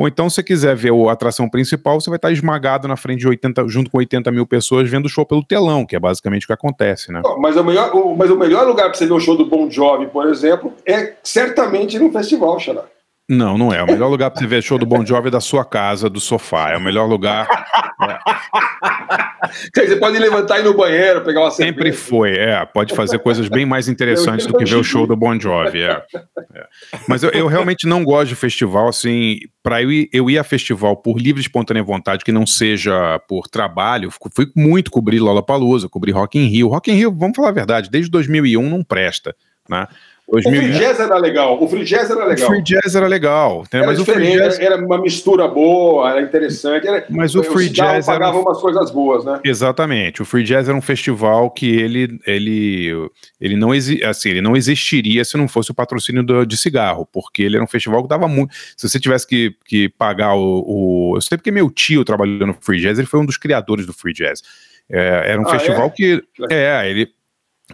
Ou então, se você quiser ver a atração principal, você vai estar esmagado na frente de 80, junto com 80 mil pessoas vendo o show pelo telão, que é basicamente o que acontece, né? Mas o, melhor, mas o melhor lugar para você ver o show do Bon Jovi, por exemplo, é certamente no festival, Xará. Não, não é. O melhor lugar pra você ver show do Bon Jovi é da sua casa, do sofá. É o melhor lugar. (laughs) Dizer, Você pode levantar e ir no banheiro, pegar uma Sempre cerveja. foi, é. Pode fazer coisas bem mais interessantes do que ver o show do Bon Jovi, é. É. Mas eu, eu realmente não gosto de festival, assim. Pra eu ir, eu ir a festival por livre e espontânea vontade, que não seja por trabalho, fui muito cobrir Lollapalooza, cobrir Rock in Rio. Rock in Rio, vamos falar a verdade, desde 2001 não presta, né? O free 2001, jazz era legal. O free jazz era o legal. free jazz era legal, entendeu? Era mas o free jazz, era, uma mistura boa, era interessante. Era, mas o free jazz pagava um umas coisas boas, né? Exatamente. O Free Jazz era um festival que ele, ele, ele, não, exi assim, ele não existiria se não fosse o patrocínio do- de cigarro, porque ele era um festival que dava muito. Se você tivesse que, que pagar o, o. Eu sei porque meu tio trabalhou no Free Jazz, ele foi um dos criadores do Free Jazz. É, era um Ah, festival é? que. É, ele.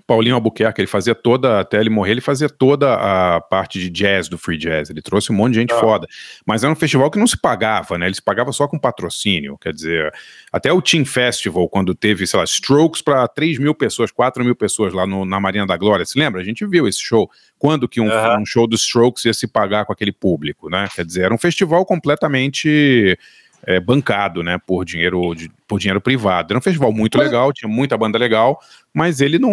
Paulinho Albuquerque, ele fazia toda, até ele morrer, ele fazia toda a parte de jazz do Free Jazz. Ele trouxe um monte de gente Ah. foda. Mas era um festival que não se pagava, né? Ele se pagava só com patrocínio. Quer dizer, até o Team Festival, quando teve, sei lá, Strokes para 3 mil pessoas, 4 mil pessoas lá no- na Marina da Glória, se lembra? A gente viu esse show. Quando que um, um show dos Strokes ia se pagar com aquele público, né? Quer dizer, era um festival completamente é, bancado, né? Por dinheiro, de- por dinheiro privado. Era um festival muito legal, tinha muita banda legal, mas ele não.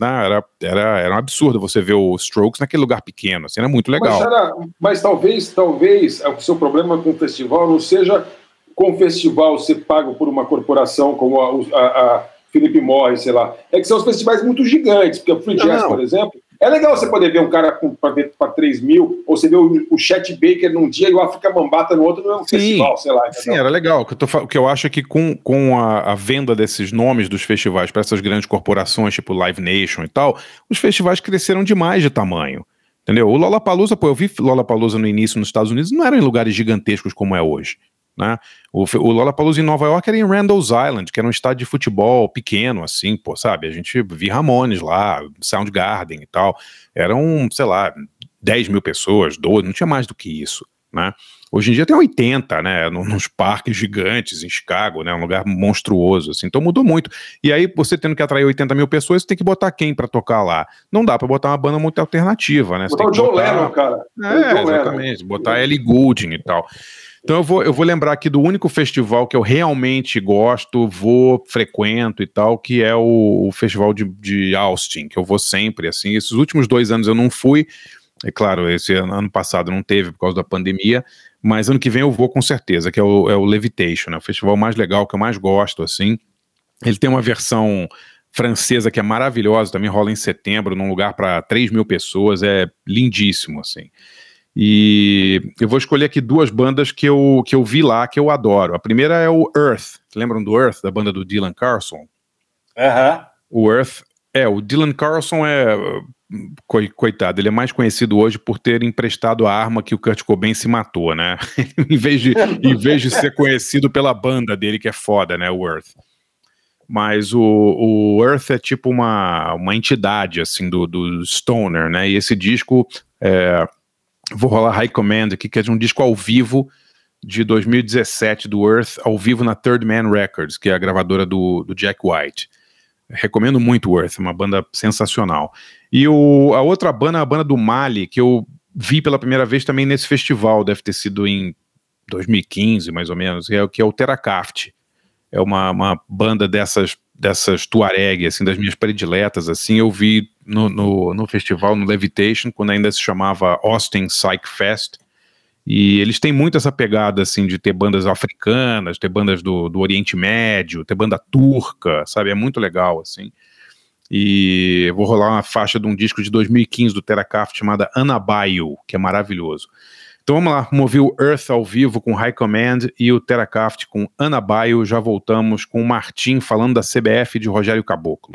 né, era, era, era um absurdo você ver o Strokes naquele lugar pequeno, assim, era muito legal. Mas, Sara, mas talvez, talvez o seu problema com o festival não seja com o festival ser pago por uma corporação como a, a, a Felipe Morris, sei lá. É que são os festivais muito gigantes, porque o Free Não, Jazz, não. por exemplo, é legal você poder ver um cara para 3 mil, ou você ver o, o Chet Baker num dia e o África Bambata no outro, não é um Sim. festival, sei lá. Sim, era legal. O que eu, tô que eu acho é que com, com a, a venda desses nomes dos festivais para essas grandes corporações, tipo Live Nation e tal, os festivais cresceram demais de tamanho. Entendeu? O Lollapalooza, pô, eu vi Lollapalooza no início nos Estados Unidos, não eram em lugares gigantescos como é hoje. Né? O, o Lollapalooza em Nova York era em Randall's Island, que era um estádio de futebol pequeno, assim, pô, sabe? A gente via Ramones lá, Soundgarden e tal. Eram, sei lá, 10 mil pessoas, 12, não tinha mais do que isso, né? Hoje em dia tem 80, né? no- Nos parques gigantes em Chicago, né? Um lugar monstruoso, assim. Então mudou muito. E aí, você tendo que atrair 80 mil pessoas, você tem que botar quem pra tocar lá? Não dá pra botar uma banda muito alternativa, né? Você Botar tem o que John botar- Lennon, cara. é, O John Lennon. exatamente. Botar Ellie Goulding e tal. Então eu vou, eu vou lembrar aqui do único festival que eu realmente gosto, vou, frequento e tal, que é o, o festival de, de Austin, que eu vou sempre, assim. Esses últimos dois anos eu não fui, é claro, esse ano, ano passado não teve por causa da pandemia, mas ano que vem eu vou com certeza, que é o, é o Levitation, é o festival mais legal, que eu mais gosto, assim. Ele tem uma versão francesa que é maravilhosa, também rola em setembro, num lugar para 3 mil pessoas, é lindíssimo, assim. E eu vou escolher aqui duas bandas que eu, que eu vi lá, que eu adoro. A primeira é o Earth. Lembram do Earth, da banda do Dylan Carlson? Aham. O Earth É, o Dylan Carlson é. coi- Coitado, ele é mais conhecido hoje por ter emprestado a arma que o Kurt Cobain se matou, né? (laughs) em, vez de, em vez de ser conhecido pela banda dele, que é foda, né? O Earth. Mas o, o Earth é tipo uma, uma entidade, assim, do, do Stoner, né? E esse disco, é, vou rolar High Command aqui, que é de um disco ao vivo de 2017 do Earth, ao vivo na Third Man Records, que é a gravadora do, do Jack White. Recomendo muito o Earth, uma banda sensacional. E o, a outra banda, a banda do Mali, que eu vi pela primeira vez também nesse festival, deve ter sido em 2015, mais ou menos, é, o- que é o Terracaft. É uma, uma banda dessas, dessas Tuareg, assim, das minhas prediletas, assim, eu vi no, no, no festival, no Levitation, quando ainda se chamava Austin Psych Fest, e eles têm muito essa pegada, assim, de ter bandas africanas, ter bandas do, do Oriente Médio, ter banda turca, sabe? É muito legal, assim. E vou rolar uma faixa de um disco de 2015 do Terracaft chamada Anabaio, que é maravilhoso. Então vamos lá, ouvir o Earth ao vivo com High Command e o Terracaft com Anabaio. Já voltamos com o Martim falando da CBF de Rogério Caboclo.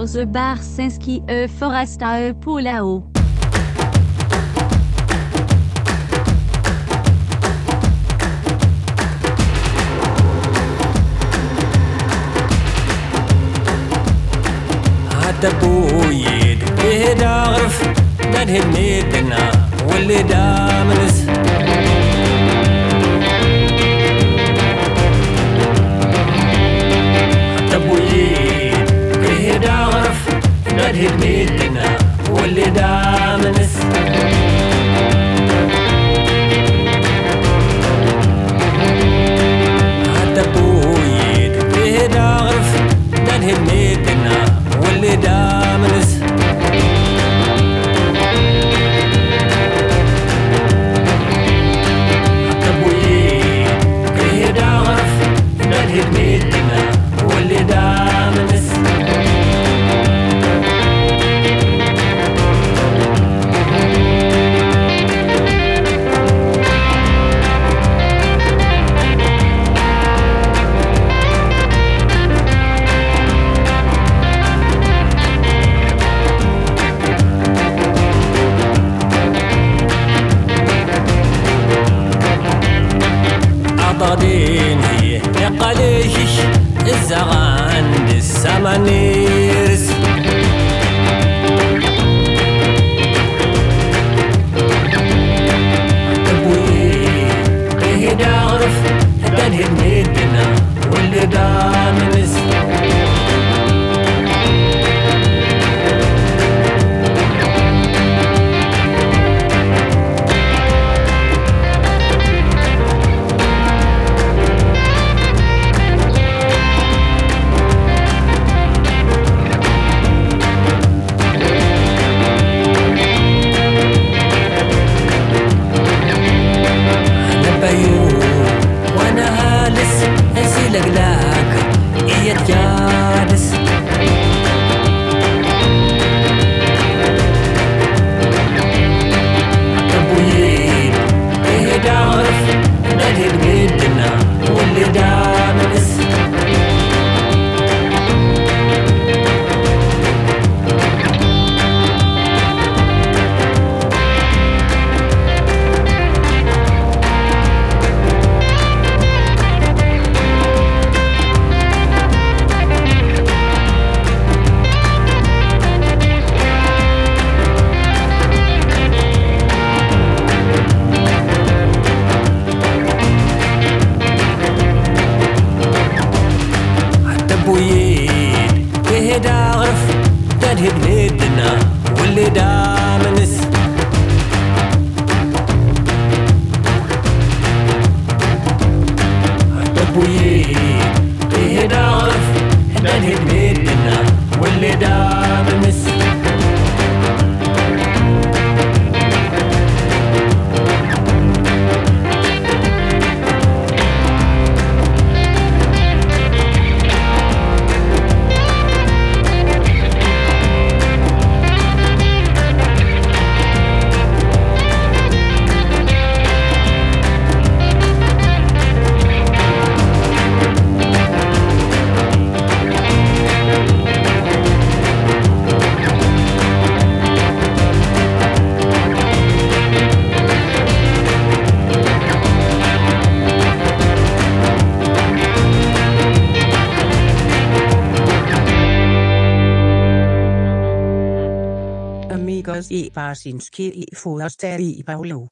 amigos e Barsinski e Foresta e Polao. عتبويد بهدا غرف داد هدميتنا واللي دامنس عتبويد بهدا غرف مدهب بيدنا واللي دام نسأل حتى بويد فيه داغف تنهب ميتنا واللي دام نسأل عليه إذا عند الزمن يرس بيه داغرف هدان هدنا واللي دامنس hidden, hidden, uh, will it die?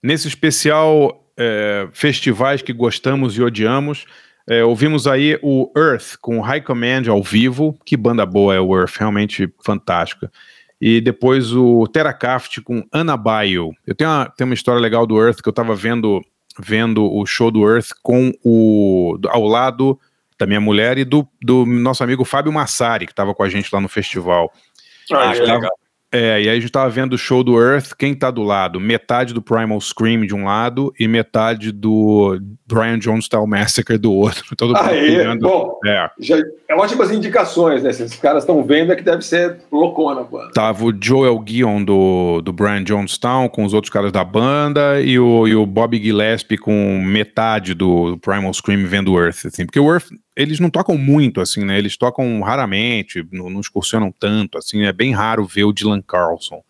Nesse especial é, festivais que gostamos e odiamos, é, ouvimos aí o Earth com High Command ao vivo. Que banda boa é o Earth, realmente fantástica. E depois o Terracaft com Anabaio. Eu tenho uma, tenho uma história legal do Earth que eu tava vendo, vendo o show do Earth com o ao lado da minha mulher e do, do nosso amigo Fábio Massari, que estava com a gente lá no festival. Ah, legal. É, e aí a gente tava vendo o show do Earth, quem tá do lado? Metade do Primal Scream de um lado e metade do Brian Jones Style Massacre do outro. (laughs) Todo mundo Aí, pegando- bom, É. já, é ótimas indicações, né? Se esses caras estão vendo é que deve ser loucona, mano. Tava o Joel Guion do, do Brian Jonestown com os outros caras da banda e o, e o Bob Gillespie com metade do Primal Scream vendo o Earth, assim, porque o Earth eles não tocam muito, assim, né? Eles tocam raramente, não, não excursionam tanto, assim, é bem raro ver o Dylan Carlson.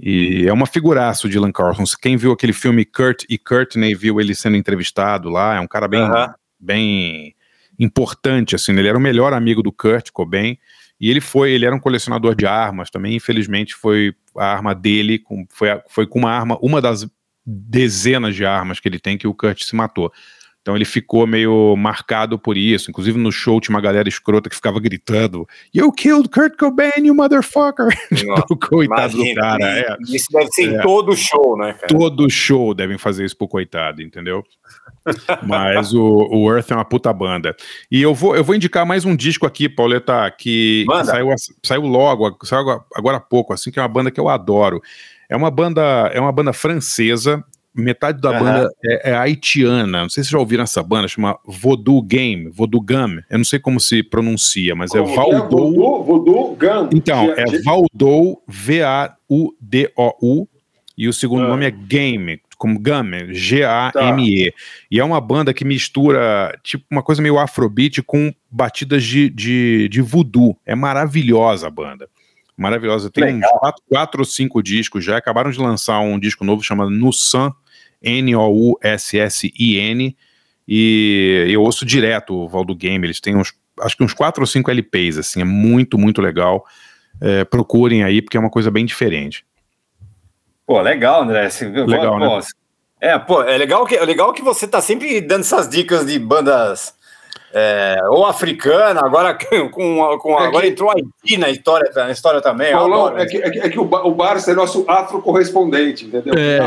E é uma figuraça o Dylan Carlson. Quem viu aquele filme Kurt e Courtney viu ele sendo entrevistado lá, é um cara bem, Aham. bem importante, assim, né? ele era o melhor amigo do Kurt Cobain, e ele foi, ele era um colecionador de armas também, infelizmente foi a arma dele, com, foi, foi com uma arma, uma das dezenas de armas que ele tem que o Kurt se matou. Então ele ficou meio marcado por isso. Inclusive no show tinha uma galera escrota que ficava gritando: You killed Kurt Cobain, you motherfucker! (laughs) Nossa, Coitado do imagina, cara. É. Isso deve ser em É. todo show, né, cara? Todo show devem fazer isso pro coitado, entendeu? (laughs) Mas o, o Earth é uma puta banda. E eu vou, eu vou indicar mais um disco aqui, Pauleta, que, que saiu, saiu logo, saiu agora- agora há pouco, assim, que é uma banda que eu adoro. É uma banda, é uma banda francesa, metade da Aham. banda é, é haitiana. Não sei se vocês já ouviram essa banda, chama Voodoo Game, Voodoo Gum. Eu não sei como se pronuncia, mas é Como é? Valdou. Voodoo, Voodoo Gun. Então, é Valdou, V-A-U-D-O-U, e o segundo Ah. nome é Game, como Game, G-A-M-E. E é uma banda que mistura, tipo, uma coisa meio afrobeat com batidas de, de, de voodoo. É maravilhosa a banda. Maravilhosa. Tem uns quatro, quatro ou cinco discos já. Acabaram de lançar um disco novo chamado Nussan, N-O-U-S-S-I-N. E eu ouço direto o Valdo Game. Eles têm uns, acho que uns quatro ou cinco LPs, assim. É muito, muito legal. É, procurem aí, porque é uma coisa bem diferente. Pô, legal, André. Legal, pô, né? É, pô, é legal que, é legal que você tá sempre dando essas dicas de bandas é, ou africana, agora (laughs) com, com É agora que- entrou Haiti na história, na história também. Paulão, adoro é que, é que, é que o, o Barça é nosso afro-correspondente, entendeu? É,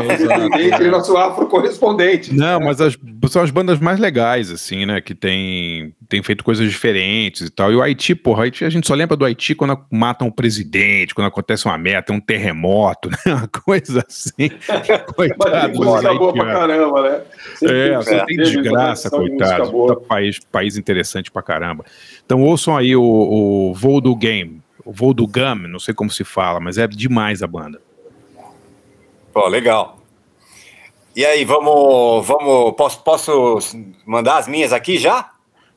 ele é nosso afro-correspondente. Não, mas as- são as bandas mais legais, assim, né? Que tem, tem feito coisas diferentes e tal. E o Haiti, porra, o Haiti, a gente só lembra do Haiti quando matam o presidente, quando acontece uma merda, tem um terremoto, (laughs) né? Uma coisa assim. Mas (laughs) Coitado música boa pra caramba, né? Sempre É, só tem desgraça, coitado. Puta País, país interessante pra caramba. Então ouçam aí o, o Voodoo Game, o Voodoo Gum, não sei como se fala, mas é demais a banda. Pô, legal. E aí, vamos, vamos, posso, posso mandar as minhas aqui já?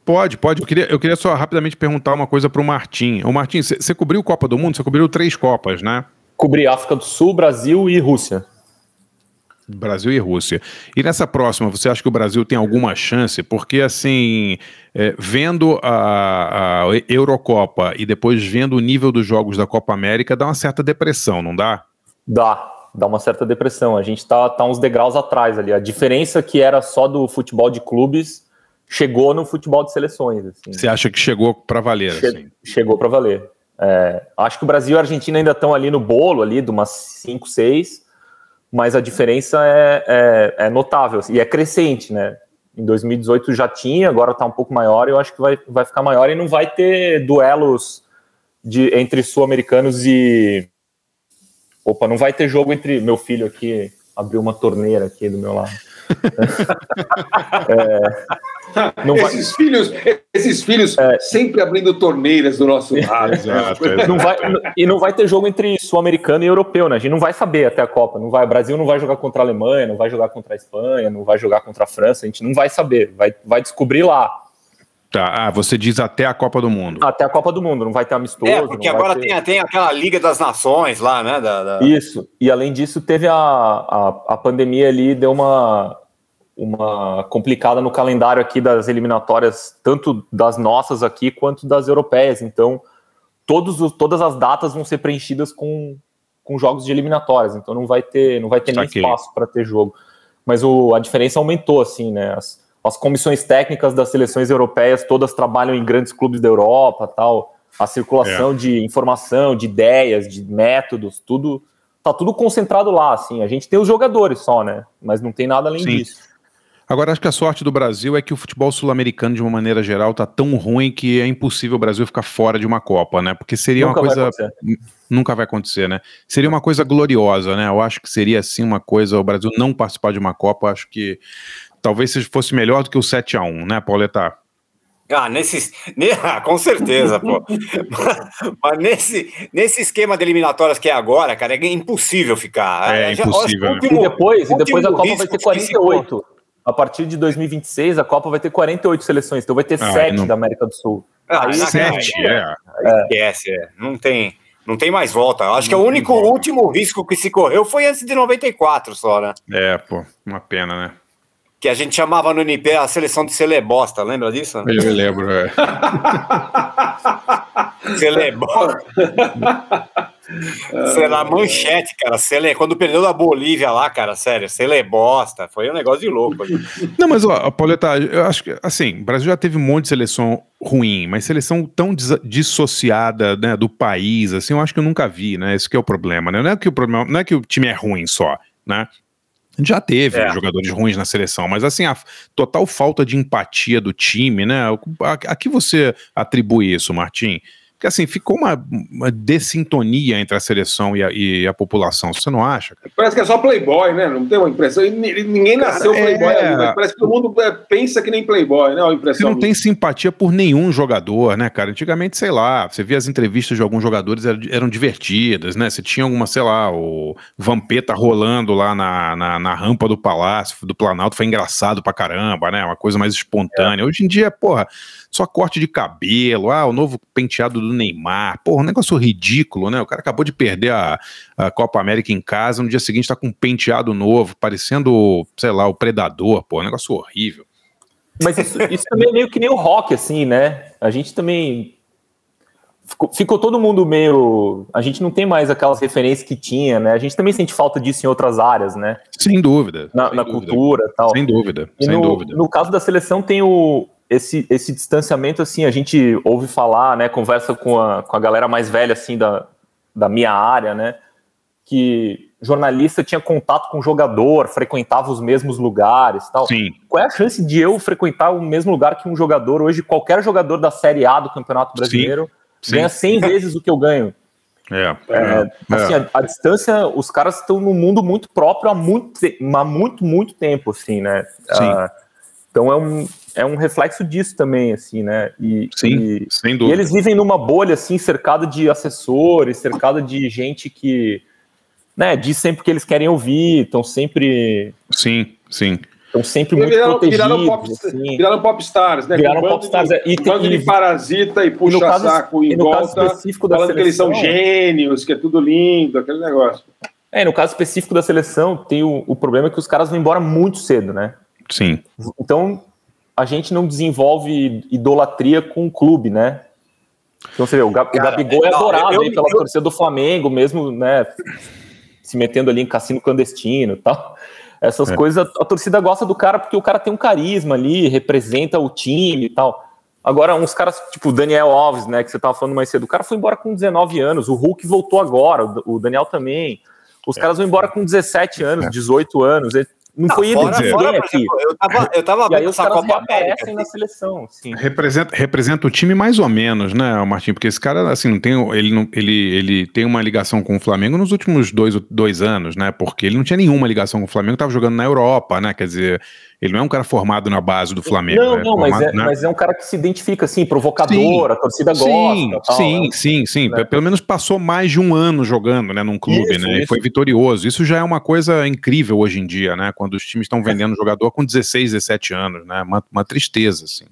Pode, pode. Eu queria, eu queria só rapidamente perguntar uma coisa pro Martim. Ô, Martim, você você cobriu Copa do Mundo? Você cobriu três Copas, né? Cobri África do Sul, Brasil e Rússia. Brasil e Rússia. E nessa próxima, você acha que o Brasil tem alguma chance? Porque, assim, é, vendo a, a Eurocopa e depois vendo o nível dos jogos da Copa América, dá uma certa depressão, não dá? Dá, dá uma certa depressão. A gente tá, tá uns degraus atrás ali. A diferença que era só do futebol de clubes chegou no futebol de seleções. assim. Você acha que chegou para valer? Che- Assim? Chegou para valer. É, acho que o Brasil e a Argentina ainda estão ali no bolo, ali de umas 5, 6, mas a diferença é, é- é notável assim, e é crescente, né? Em 2018 já tinha, agora está um pouco maior, e eu acho que vai, vai ficar maior e não vai ter duelos de, entre sul-americanos e. Opa, não vai ter jogo entre. Meu filho aqui abriu uma torneira aqui do meu lado. (laughs) É, não vai- esses filhos, esses filhos sempre abrindo torneiras do nosso lado. (laughs) Não vai- e não vai ter jogo entre sul-americano e europeu, né? A gente não vai saber até a Copa. Não vai, o Brasil não vai jogar contra a Alemanha, não vai jogar contra a Espanha, não vai jogar contra a França. A gente não vai saber. Vai, vai descobrir lá. Tá, ah, você diz até a Copa do Mundo. Até a Copa do Mundo. Não vai ter amistoso. É, porque agora ter- tem, tem aquela Liga das Nações lá, né? Da, da- Isso. E além disso, teve a, a, a pandemia ali, deu uma, uma complicada no calendário aqui das eliminatórias, tanto das nossas aqui quanto das europeias. Então, todos os, todas as datas vão ser preenchidas com, com jogos de eliminatórias. Então, não vai ter, não vai ter nem Saquei. espaço para ter jogo. Mas o, a diferença aumentou, assim, né? As, as comissões técnicas das seleções europeias todas trabalham em grandes clubes da Europa, tal. A circulação de informação, de ideias, de métodos, tudo tá tudo concentrado lá, assim. A gente tem os jogadores só, né? Mas não tem nada além Sim. disso. Agora, acho que a sorte do Brasil é que o futebol sul-americano, de uma maneira geral, tá tão ruim que é impossível o Brasil ficar fora de uma Copa, né? Porque seria Nunca uma vai coisa. N- Nunca vai acontecer, né? Seria uma coisa gloriosa, né? Eu acho que seria assim uma coisa. O Brasil não participar de uma Copa, acho que talvez fosse melhor do que o 7x1, né, Pauleta? Ah, nesse, ne- (laughs) ah, com certeza, pô. (laughs) Mas nesse, nesse esquema de eliminatórias que é agora, cara, é impossível ficar. É Já- impossível, ó, né? E depois, e depois a último Copa vai risco ter que se 48. A partir de 2026, a Copa vai ter 48 seleções, então vai ter Ah, 7 não- da América do Sul. Ah, Aí- Sete, é. Esquece, é. Não tem, não tem mais volta. Acho que o único último risco que se correu foi antes de 94 só, né? É, pô, uma pena, né? Que a gente chamava no NP a seleção de Celebosta, lembra disso? Eu me lembro, é. (laughs) Celebosta. (laughs) Sei lá, manchete, cara. Cele... Quando perdeu da Bolívia lá, cara, sério, Celebosta. Foi um negócio de louco. Não, mas, ó, Pauleta, eu acho que, assim, o Brasil já teve um monte de seleção ruim, mas seleção tão dissociada né, do país, assim, eu acho que eu nunca vi, né? Esse que é o problema, né? Não é que o problema, não é que o time é ruim só, né? Já teve É. jogadores ruins na seleção, mas assim, a total falta de empatia do time, né? A, a que você atribui isso, Martim? Porque assim, ficou uma, uma dessintonia entre a seleção e a, e a população, você não acha? Parece que é só playboy, né? Não tem uma impressão. ni- Ninguém nasceu Cara, playboy é. ali, parece que todo mundo é, pensa que nem playboy, né? A Você impressão. não tem simpatia por nenhum jogador, né, cara? Antigamente, sei lá, você via as entrevistas de alguns jogadores eram, eram divertidas, né? Você tinha alguma, sei lá, o Vampeta rolando lá na, na, na rampa do Palácio, do Planalto, foi engraçado pra caramba, né? Uma coisa mais espontânea. Hoje em dia, porra, só corte de cabelo, ah, o novo penteado do Neymar, porra, um negócio ridículo, né? O cara acabou de perder a, a Copa América em casa, no dia seguinte tá com um penteado novo, parecendo, sei lá, o Predador, pô, um negócio horrível. Mas isso, isso também é meio que nem o rock, assim, né? A gente também. Ficou, ficou todo mundo meio. A gente não tem mais aquelas referências que tinha, né? A gente também sente falta disso em outras áreas, né? Sem dúvida. Na, sem na dúvida. cultura e tal. Sem dúvida, E sem no, dúvida. no caso da seleção tem o, esse, esse distanciamento, assim, a gente ouve falar, né, conversa com a, com a galera mais velha, assim, da, da minha área, né, que jornalista tinha contato com jogador, frequentava os mesmos lugares tal. Sim. Qual é a chance de eu frequentar o mesmo lugar que um jogador hoje, qualquer jogador da Série A do Campeonato Brasileiro, sim. ganha 100 vezes o que eu ganho? É, É, assim, é. a, a distância, os caras estão num mundo muito próprio há muito, há muito, muito tempo, assim, né? Sim. Ah, então é um, é um reflexo disso também, assim, né? E, Sim, e, sem e dúvida. eles vivem numa bolha, assim, cercado de assessores, cercado de gente que, né, diz sempre o que eles querem ouvir, estão sempre, Sim, sim. estão sempre muito Viraram, protegidos, viraram, pop, assim. viraram popstars, né? Viraram um popstars, de- é, e tem- de e- parasita e no puxa caso- saco e em no caso volta, específico da falando que eles são seleção- gênios, que é tudo lindo, aquele negócio. É, no caso específico da seleção, tem o, o problema que os caras vão embora muito cedo, né? Sim. Então, a gente não desenvolve idolatria com o clube, né? Então, você vê, o, Gab- o Cara, Gabigol é adorado eu- pela eu- torcida do Flamengo, mesmo, né? Se metendo ali em cassino clandestino e tal. Essas É. coisas, a, a torcida gosta do cara porque o cara tem um carisma ali, representa o time e tal. Agora, uns caras, tipo o Daniel Alves, né, que você tava falando mais cedo, o cara foi embora com 19 anos, o Hulk voltou agora, o, o Daniel também. Os caras vão embora com 17 anos, 18 anos. Ele- Não, foi ele fora, por aqui. exemplo, eu tava, eu tava E aí vendo os essa caras Copa América. reaparecem na seleção, assim. Representa, representa o time mais ou menos, né, Martim? Porque esse cara, assim, não tem, ele, não, ele, ele tem uma ligação com o Flamengo nos últimos dois, dois anos, né? Porque ele não tinha nenhuma ligação com o Flamengo, tava jogando na Europa, né? Quer dizer, ele não é um cara formado na base do Flamengo. Não, é não, mas formado, é, né? mas é um cara que se identifica, assim, provocador, Sim. a torcida Sim, gosta. tal, sim, né? sim, sim. Né? Pelo menos passou mais de um ano jogando, né, num clube, Isso, né? E isso. foi vitorioso. Isso já é uma coisa incrível hoje em dia, né? Quando os times estão vendendo jogador com 16, 17 anos, né? Uma, uma tristeza, assim.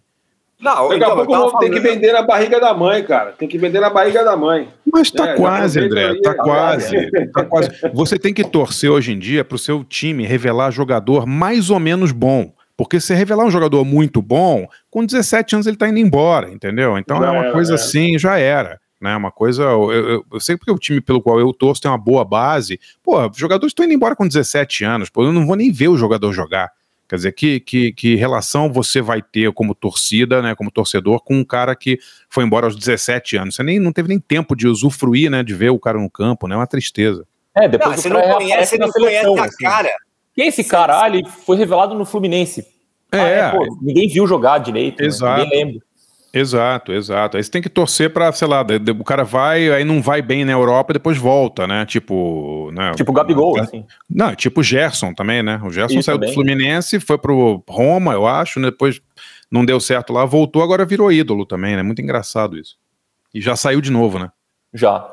Não, Daqui então, a pouco tava tem que falando- vender na barriga da mãe, cara. Tem que vender na barriga da mãe. Mas tá É, quase, André, aí, tá é, quase, tá quase. Você tem que torcer hoje em dia pro seu time revelar jogador mais ou menos bom. Porque se revelar um jogador muito bom, com 17 anos ele tá indo embora, entendeu? Então Já é uma era, coisa é. assim, já era. Né, uma coisa, eu, eu, eu sei porque o time pelo qual eu torço tem uma boa base. Pô, os jogadores estão indo embora com 17 anos, pô, eu não vou nem ver o jogador jogar. Quer dizer, que, que, que relação você vai ter como torcida, né, como torcedor, com um cara que foi embora aos 17 anos? Você nem, não teve nem tempo de usufruir, né, de ver o cara no campo, né? É uma tristeza. É, depois Não, você não conhece, não conhece seleção, a assim. cara. Quem é esse cara? Ah, ele foi revelado no Fluminense. Ah, É. pô, ninguém viu jogar direito, né? Exato. ninguém lembra. Exato, exato. Aí você tem que torcer pra, sei lá, o cara vai, aí não vai bem na Europa e depois volta, né? Tipo. Né? Tipo o Gabigol, assim. Não, tipo o Gerson também, né? O Gerson Isso saiu também. do Fluminense, foi pro Roma, eu acho, né? depois não deu certo lá, voltou, agora virou ídolo também, né? Muito engraçado isso. E já saiu de novo, né? Já.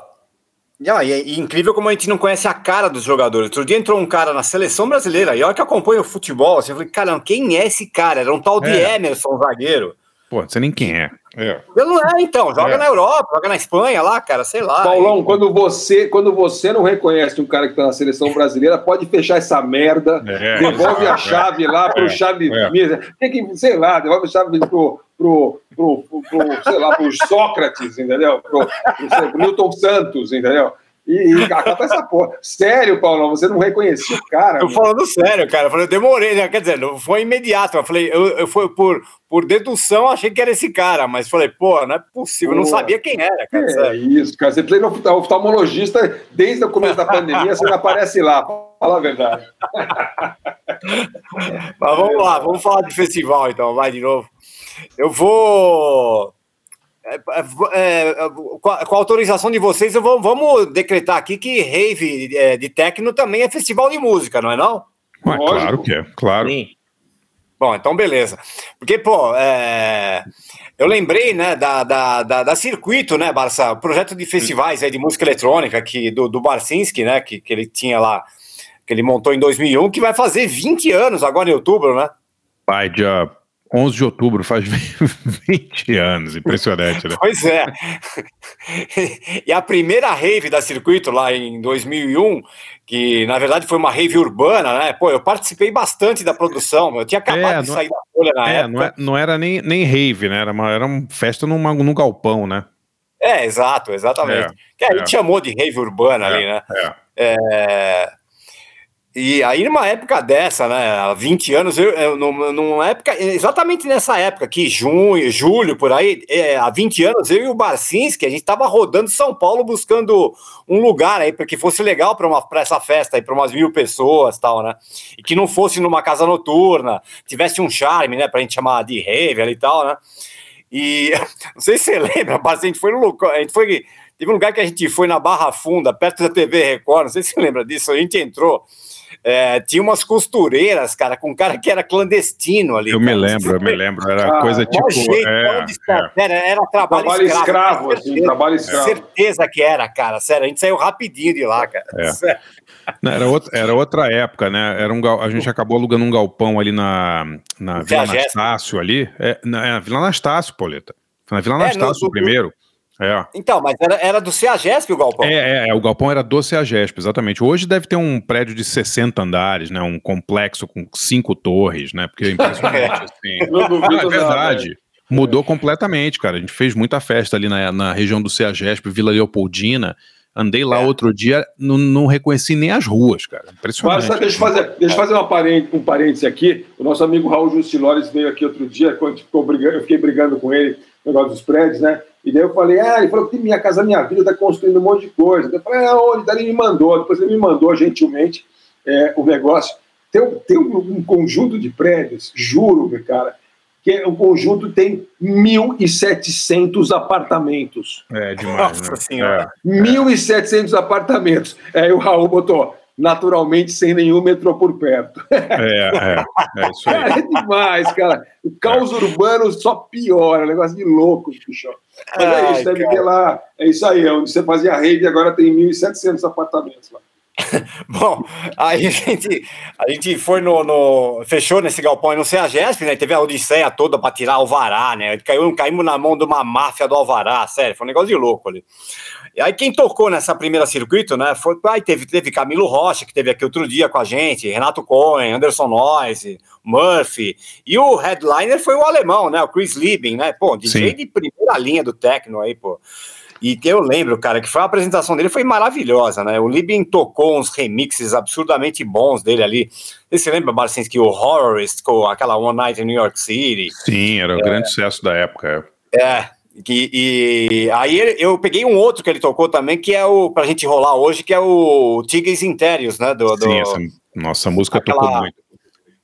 Não, e é incrível como a gente não conhece a cara dos jogadores. Outro dia entrou um cara na seleção brasileira, e olha que acompanha o futebol, assim, eu falei, cara, quem é esse cara? Era um tal de É. Emerson, zagueiro. Pô, não sei nem quem é. É. Ele não é, então, joga É. na Europa, joga na Espanha lá, cara, sei lá. Paulão, quando você, quando você não reconhece um cara que tá na seleção brasileira, pode fechar essa merda, É, devolve a exato, chave lá pro É, Charles é. Miller. Tem que, sei lá, devolve a chave pro, pro, pro, pro, pro, sei lá, pro Sócrates, entendeu? Pro, pro, pro Newton Santos, entendeu? E, e acaba essa porra. Sério, Paulão, você não reconhecia o cara. Tô falando sério, cara. Eu falei, eu demorei, né? Quer dizer, não foi imediato. Eu falei, eu, eu fui por, por dedução, achei que era esse cara, mas falei, pô, não é possível, eu não sabia quem era, cara. É sério. isso, cara. Você no oftalmologista desde o começo da pandemia, você não aparece lá. Fala a verdade. Mas vamos lá, vamos falar de festival então, vai de novo. Eu vou. É, é, é, com, a, com a autorização de vocês, eu vou, vamos decretar aqui que rave é, de techno também é festival de música, não é não? Ué, claro que é, claro. Bom, então beleza. Porque, pô, é, eu lembrei, né, da, da, da, da Circuito, né, Barça? O projeto de festivais aí de música eletrônica que, do, do Barcinski, né, que, que ele tinha lá, que ele montou em 2001, que vai fazer 20 anos agora em outubro, né? Pai, dia 11 de outubro, faz 20 (laughs) anos. Impressionante, né? Pois é. e a primeira rave da Circuito lá em 2001, que na verdade foi uma rave urbana, né? Pô, eu participei bastante da produção, eu tinha acabado É, de não- sair da Folha na É, época. não, é- não era nem, nem rave, né? Era uma, era uma festa numa, num galpão, né? É, exato, exatamente. É, que a gente é. chamou de rave urbana ali, né? É. E aí, numa época dessa, né, há 20 anos, eu, eu, num- numa época, exatamente nessa época aqui, junho, julho, por aí, é, há 20 anos, eu e o Barcinski, a gente tava rodando São Paulo buscando um lugar aí para que fosse legal para essa festa aí, para umas mil pessoas tal, né? E que não fosse numa casa noturna, tivesse um charme, né, pra gente chamar de rave e tal, né? E (laughs) não sei se você lembra, Barcinski, a gente foi no local, a gente foi. Teve um lugar que a gente foi na Barra Funda, perto da TV Record, não sei se você lembra disso, a gente entrou. É, tinha umas costureiras, cara, com um cara que era clandestino ali. Eu cara. me lembro, eu me lembro. Era Ah, coisa tipo. jeito, é, distante. Era, era trabalho, Trabalho escravo. escravo, assim, certeza, trabalho escravo. Certeza que era, cara. Sério, a gente saiu rapidinho de lá, cara. É. Não, Era outra, era outra época, né? Era um, a gente acabou alugando um galpão ali na, na Vila. Anastácio ali. É, na, é, Vila Anastácio, Pauleta. Foi na Vila É, no- Anastácio no- primeiro. É. Então, mas era, era do CEAGESP o galpão. É, é, é, o galpão era do CEAGESP, exatamente. Hoje deve ter um prédio de 60 andares, né? Um complexo com cinco torres, né? Porque é impressionante, (laughs) assim. Não duvido Não, é verdade. Mudou completamente, cara. A gente fez muita festa ali na, na região do CEAGESP, Vila Leopoldina. Andei lá É. outro dia, não, não reconheci nem as ruas, cara. Impressionante. Barça, deixa eu fazer, deixa eu fazer uma parên- um parêntese aqui. O nosso amigo Raul Justilores veio aqui outro dia, quando ficou brigando, eu fiquei brigando com ele no negócio dos prédios, né? E daí eu falei, ah, ele falou que minha casa, minha vida, tá construindo um monte de coisa. Eu falei, ah, onde? Daí ele me mandou, depois ele me mandou gentilmente é, o negócio. Tem, um- tem um, um conjunto de prédios, juro, meu cara, que é- o conjunto tem 1.700 apartamentos. É demais, Nossa né? Senhora. 1.700 apartamentos. Aí o Raul botou, naturalmente, sem nenhum metrô por perto. É, é, é, é isso aí. Cara, (laughs) é demais, cara. O caos urbano só piora, negócio de louco, bicho. Mas é Ai, isso, deve ter lá. É isso aí, é onde você fazia rede, agora tem 1.700 apartamentos lá. (laughs) Bom, aí a gente, a gente foi no, no- Fechou nesse galpão aí no CEAGESP, né? Teve a odisseia toda pra tirar alvará, né? Caiu, caímos na mão de uma máfia do alvará, sério, foi um negócio de louco ali. E aí quem tocou nessa primeira circuito, né? Foi, aí teve, teve Camilo Rocha, que teve aqui outro dia com a gente, Renato Cohen, Anderson Noyes, Murphy, e o headliner foi o alemão, né? O Chris Liebing, né? Pô, DJ Sim. de primeira linha do techno aí, pô. E que eu lembro, cara, que foi a apresentação dele foi maravilhosa, né? O Libin tocou uns remixes absurdamente bons dele ali. Você lembra, Barcinski, o Horrorist, com aquela One Night in New York City? Sim, era o grande sucesso da época. É. Que, e aí eu peguei um outro que ele tocou também, que é o, pra gente rolar hoje, que é o Tigres Interiors, né? Do, do, Sim, essa, nossa música Aquela- tocou muito.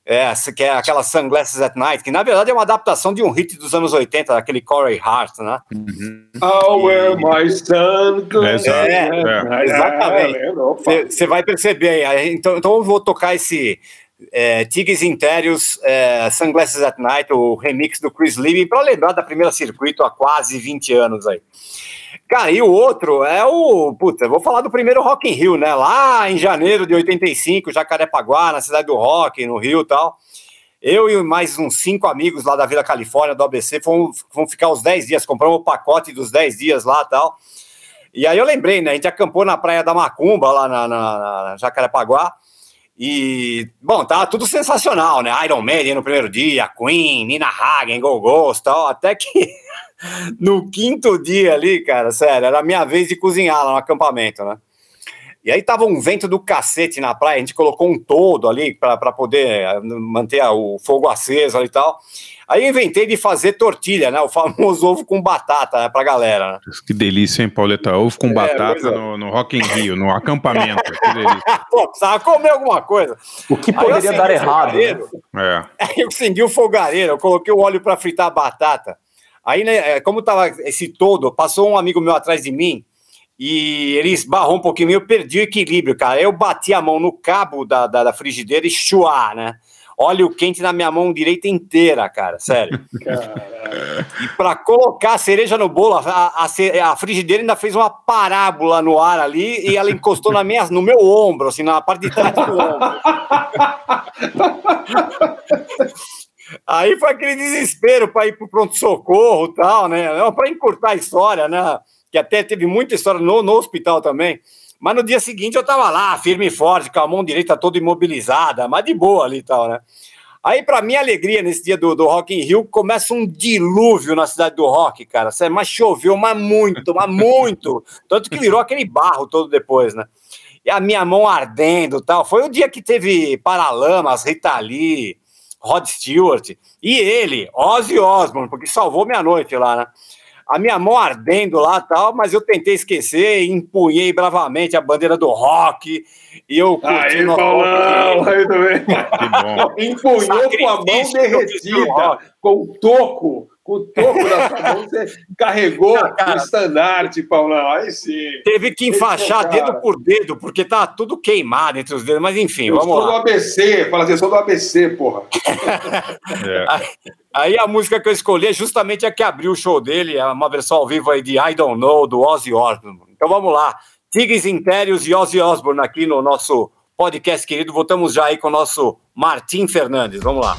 é, essa que é aquela Sunglasses at Night, que na verdade é uma adaptação de um hit dos anos 80, daquele Corey Hart, né? I'll wear my sun. Exato, é. Exatamente. lembro, opa. Você vai perceber aí. aí. Então, então eu vou tocar esse é, Tigres Interiors é, Sunglasses at Night, o remix do Chris Liebing, para lembrar da primeira circuito há quase 20 anos aí. Cara, e o outro é o. Puta, vou falar do primeiro Rock in Rio, né? Lá em janeiro de 85, Jacarepaguá, na cidade do rock, no Rio e tal. Eu e mais uns cinco amigos lá da Vila Califórnia, do ABC, fomos, fomos ficar os 10 dias, compramos o pacote dos 10 dias lá e tal. E aí eu lembrei, né? A gente acampou na Praia da Macumba, lá na, na, na Jacarepaguá. E, bom, tava tudo sensacional, né? Iron Maiden no primeiro dia, Queen, Nina Hagen, Go Ghost tal. Até que (laughs) no quinto dia ali, cara, sério, era a minha vez de cozinhar lá no acampamento, né? E aí tava um vento do cacete na praia, a gente colocou um todo ali para poder eh, manter o fogo aceso ali e tal. Aí eu inventei de fazer tortilha, né? O famoso ovo com batata, né? Pra galera. Né? Que delícia, hein, Pauleta? Ovo com É, batata é. no, no Rock in Rio, no acampamento. Que delícia. (laughs) Pô, precisava comer alguma coisa. O que poderia dar errado? né? É. Aí (laughs) eu acendi o fogareiro, eu coloquei o óleo para fritar a batata. Aí, né, é, como tava esse todo, passou um amigo meu atrás de mim e ele esbarrou um pouquinho, eu perdi o equilíbrio, cara. Eu bati a mão no cabo da, da, da frigideira e chuá, né? Óleo quente na minha mão direita inteira, cara, sério. (laughs) E para colocar a cereja no bolo, a, a, a frigideira ainda fez uma parábola no ar ali e ela encostou na minha, no meu ombro, assim, na parte de trás do ombro. (laughs) Aí foi aquele desespero para ir para o pronto-socorro e tal, né? Para encurtar a história, né? Que até teve muita história no, no hospital também. Mas no dia seguinte eu tava lá, firme e forte, com a mão direita toda imobilizada, mas de boa ali e tal, né? Aí, para minha alegria, nesse dia do, do Rock in Rio, começa um dilúvio na cidade do rock, cara. Sério, Mas choveu, mas muito, mas muito. Tanto que virou aquele barro todo depois, né? E a minha mão ardendo tal. Foi o dia que teve Paralamas, Rita Lee, Rod Stewart. E ele, Ozzy Osbourne, porque salvou minha noite lá, né? A minha mão ardendo lá e tal, mas eu tentei esquecer e empunhei bravamente a bandeira do rock. E eu Aí, no- Paulão, aí também. Que bom. Empunhou com a mão derretida, com o toco, com o toco da sua mão, você carregou Cara. o estandarte, Paulão. Aí sim. Teve que enfaixar Esse é dedo por dedo, porque tá tudo queimado entre os dedos, mas enfim, Eu vamos sou do lá. ABC, fala assim, eu sou do ABC, porra. (laughs) É. Aí a música que eu escolhi é justamente a que abriu o show dele, é uma versão ao vivo aí de I Don't Know, do Ozzy Osbourne. Então vamos lá. Tigres Intérios e Ozzy Osbourne aqui no nosso podcast querido. Voltamos já aí com o nosso Martim Fernandes. Vamos lá.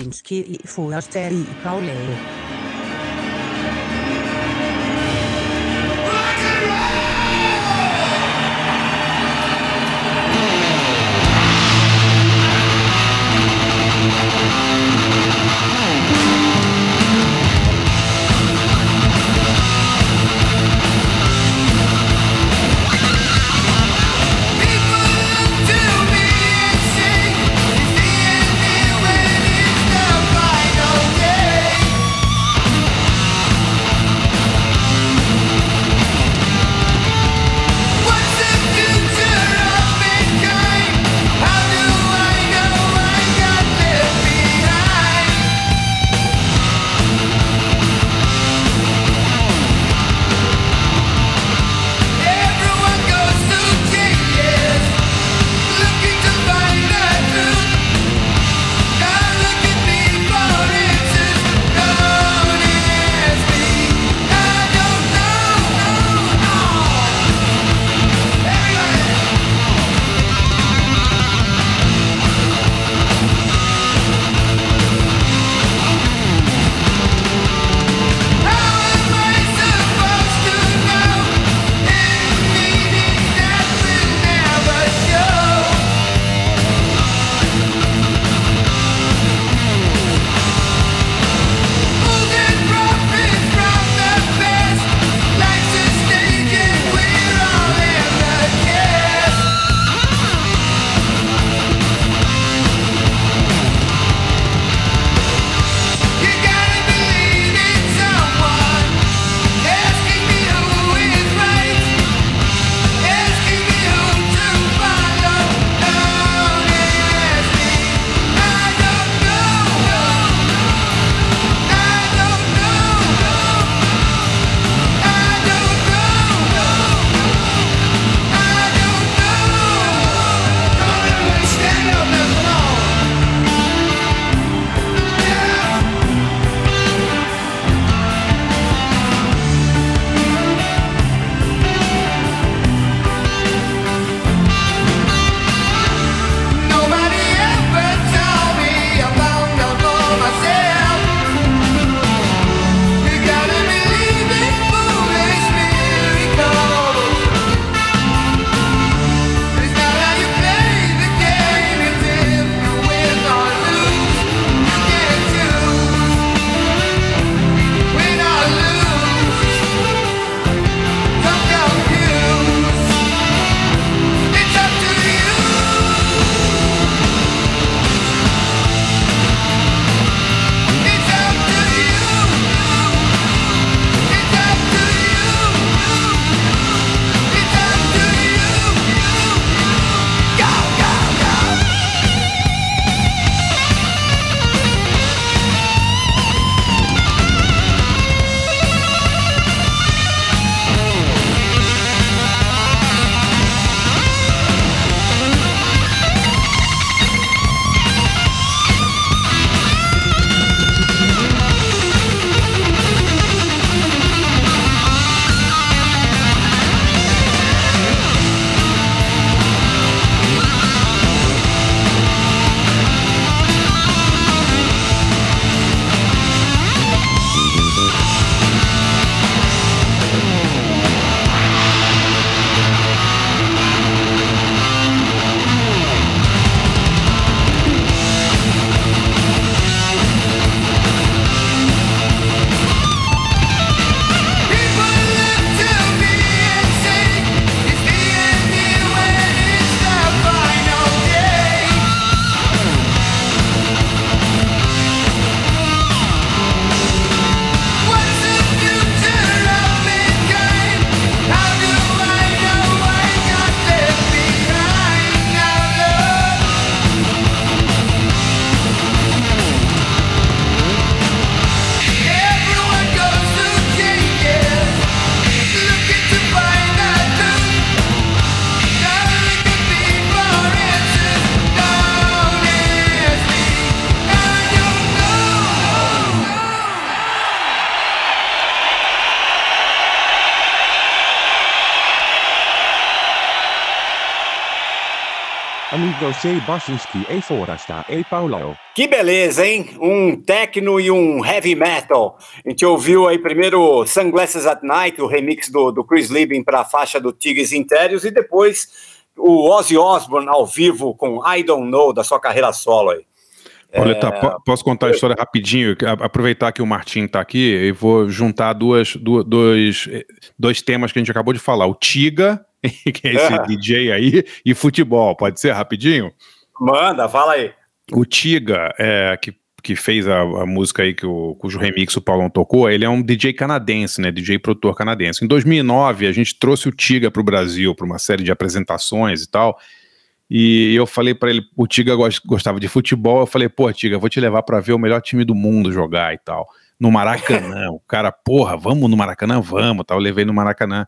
Alfred E. Barsinski i Forrester i Paulage. Amigo Sebasinski e Forasta e Paulo. Que beleza, hein? Um techno e um heavy metal. A gente ouviu aí primeiro Sunglasses at Night, o remix do, do Chris Liebing para a faixa do Tigres Intérios, e depois o Ozzy Osbourne ao vivo com I Don't Know, da sua carreira solo aí. Olha, tá, po- posso contar a história rapidinho? Aproveitar que o Martim tá aqui e vou juntar duas, du- dois, eh, dois temas que a gente acabou de falar. O Tiga, (laughs) que é esse Ah. DJ aí, e futebol. Pode ser rapidinho? Manda, fala aí. O Tiga, é, que, que fez a, a música aí, que o, cujo remix o Paulão tocou, ele é um DJ canadense, né? DJ produtor canadense. Em 2009, a gente trouxe o Tiga para o Brasil, para uma série de apresentações e tal. E eu falei para ele, o Tiga gos- gostava de futebol. Eu falei, pô, Tiga, vou te levar para ver o melhor time do mundo jogar e tal. No Maracanã. o cara, porra, vamos no Maracanã? Vamos. Tal. Eu levei no Maracanã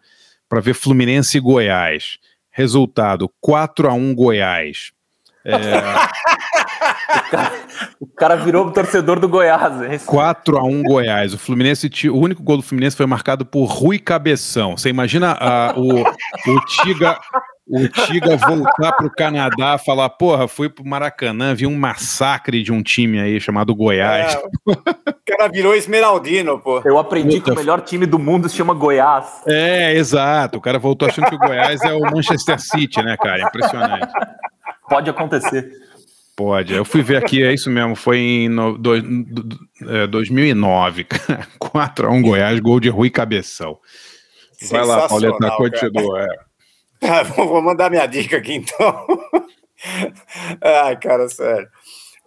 para ver Fluminense e Goiás. Resultado: 4 a 1 Goiás. É, (laughs) O cara virou torcedor do Goiás. é isso. 4 a 1 Goiás. O Fluminense, o único gol do Fluminense foi marcado por Rui Cabeção. Você imagina ah, o, o Tiga, o Tiga voltar pro Canadá, falar, porra, fui pro Maracanã, vi um massacre de um time aí chamado Goiás. É, o cara virou esmeraldino, pô. Eu aprendi que o melhor time do mundo se chama Goiás. É, exato. O cara voltou achando que o Goiás é o Manchester City, né, cara? Impressionante. Pode acontecer. Pode. Eu fui ver aqui, é isso mesmo. Foi em no, dois- do- do- é, 2009. 4 (laughs) a 1 Goiás, gol de Rui Cabeção. Vai lá, Pauleta, continua. é. (laughs) Ah, vou mandar minha dica aqui então. (laughs) Ai, cara, sério.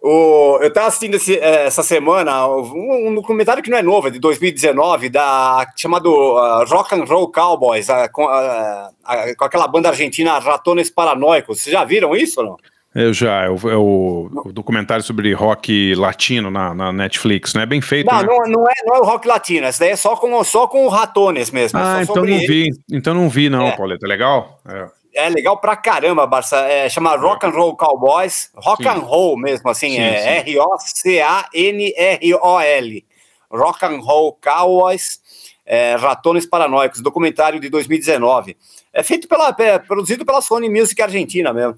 O, eu estava assistindo esse- eh, essa semana um, um documentário que não é novo, é de 2019, da, chamado ah, Rock and Roll Cowboys, com, ah, com aquela banda argentina Ratones Paranoicos. Vocês já viram isso ou não? Eu já, é o, é o- documentário sobre rock latino na, na Netflix, não é bem feito, Não, né? não, não, é, não é o rock latino, essa daí é só com, só com Ratones mesmo. é Ah, então não eles. vi. Então não vi, não, É. Pauleta. Legal? É. É legal pra caramba, Barça. É, chama Rock and Roll Cowboys. Rock Sim. and Roll mesmo, assim. Sim, é. R-O-C-A-N-R-O-L. Rock and Roll Cowboys. é, Ratones Paranoicos, documentário de 2019. É feito pela, é, produzido pela Sony Music Argentina mesmo.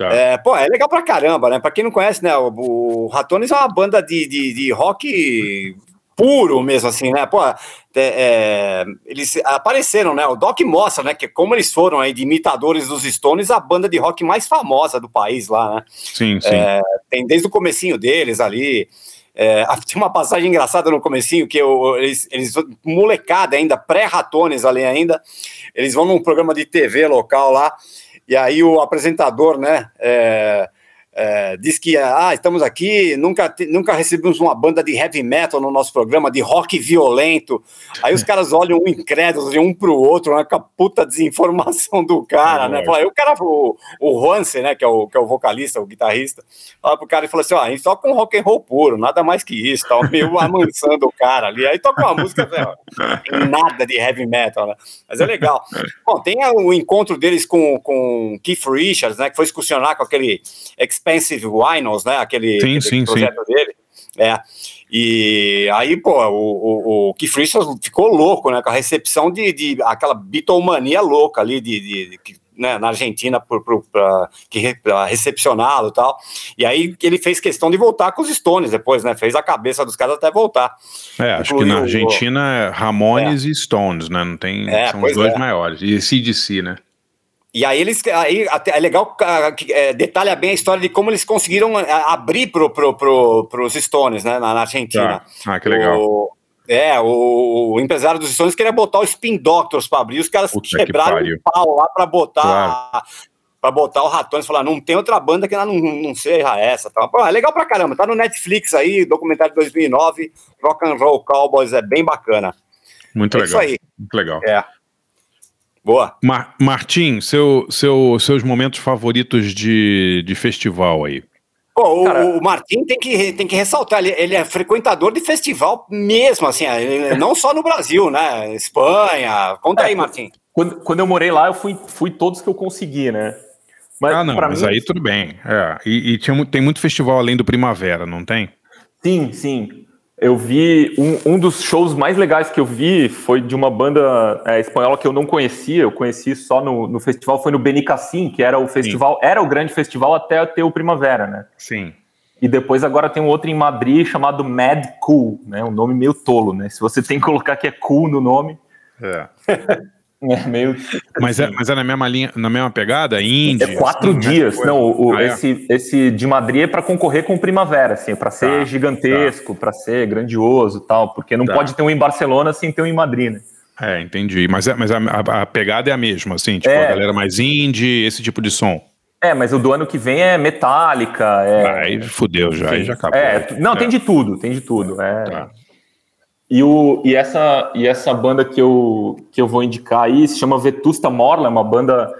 Tá. É, pô, é legal pra caramba, né? Pra quem não conhece, né? O, o Ratones é uma banda de, de, de rock puro mesmo, assim, né? Pô, é, é, eles apareceram, né? O Doc mostra, né? Que como eles foram aí de imitadores dos Stones, a banda de rock mais famosa do país lá, né? Sim, sim. É, tem desde o comecinho deles ali. É, (laughs) tinha uma passagem engraçada no comecinho que eu- eles, eles, molecada ainda, pré-ratones ali ainda, eles vão num programa de TV local lá, e aí o apresentador, né, é, é, diz que, ah, estamos aqui, nunca, nunca recebemos uma banda de heavy metal no nosso programa, de rock violento, aí os caras olham um incrédulos de um pro outro, né, com a puta desinformação do cara, né, Fala, aí o cara, o, o Hansen, né, que é o, que é o vocalista, o guitarrista, fala pro cara e falou assim: ó, a gente toca um rock and roll puro, nada mais que isso, tal, meio amansando o cara ali. Aí toca uma música, tem nada de heavy metal, né? Mas é legal. Bom, tem o encontro deles com, com Keith Richards, né? Que foi excursionar com aquele Expensive Vinyls, né? Aquele, Sim, aquele sim, projeto dele. É. E aí, pô, o, o, o Keith Richards ficou louco, né? Com a recepção de, de aquela bitomania louca ali de, de- de- né, na Argentina pra recepcioná-lo e tal. E aí ele fez questão de voltar com os Stones depois, né? Fez a cabeça dos caras até voltar. É, acho que na Argentina é Ramones e Stones, né? Não tem. É, são os dois é. maiores. E CDC, né? E aí eles aí até é legal ah, que é, detalha bem a história de como eles conseguiram ah, abrir pro, pro, pro, pros Stones, né, na, na Argentina. Tá. Ah, que legal. O, é, o, o empresário dos Stones queria botar o Spin Doctors para abrir, os caras Puta que quebraram pariu. um pau lá para botar Claro. para botar o Ratones, falar, não tem outra banda que não, não seja essa. Tá? Pô, é legal pra caramba, tá no Netflix aí, documentário de 2009, Rock and Roll Cowboys, é bem bacana. Muito É legal. isso aí. Muito legal. É. Boa. Mar Martim, seu, seu, seus momentos favoritos de, de festival aí. Pô, o, Cara- o Martim tem que, tem que ressaltar, ele, ele é frequentador de festival mesmo, assim, ele- não só no Brasil, né? Espanha. Conta aí, Martim. Quando, quando eu morei lá, eu fui, fui todos que eu consegui, né? Mas, ah, não, mas mim, aí tudo bem. É, e e tinha, tem muito festival além do Primavera, não tem? Sim, sim. Eu vi um, um dos shows mais legais que eu vi foi de uma banda é, espanhola que eu não conhecia, eu conheci só no, no festival, foi no Benicassim, que era o festival, era o grande festival até ter o Primavera, né? Sim. E depois agora tem um outro em Madrid chamado Mad Cool, né? Um nome meio tolo, né? Se você tem que colocar que é cool no nome, É. (laughs) é meio. Mas é, mas é na mesma linha, na mesma pegada? Índia? É quatro assim, dias. Não, o, Ah, é? esse, esse de Madrid é para concorrer com o Primavera, assim, para ser Tá, gigantesco, para ser grandioso e tal, porque não Tá. pode ter um em Barcelona sem ter um em Madrid, né? É, entendi. Mas, é, mas a, a- a pegada é a mesma, assim, tipo, É. a galera mais indie, esse tipo de som. É, mas o do ano que vem é Metallica, é. Aí fudeu já, aí já acabou. É, não, tem É. de tudo, tem de tudo. É. Tá. E, o, e, essa, e essa banda que eu, que eu vou indicar aí se chama Vetusta Morla, é uma banda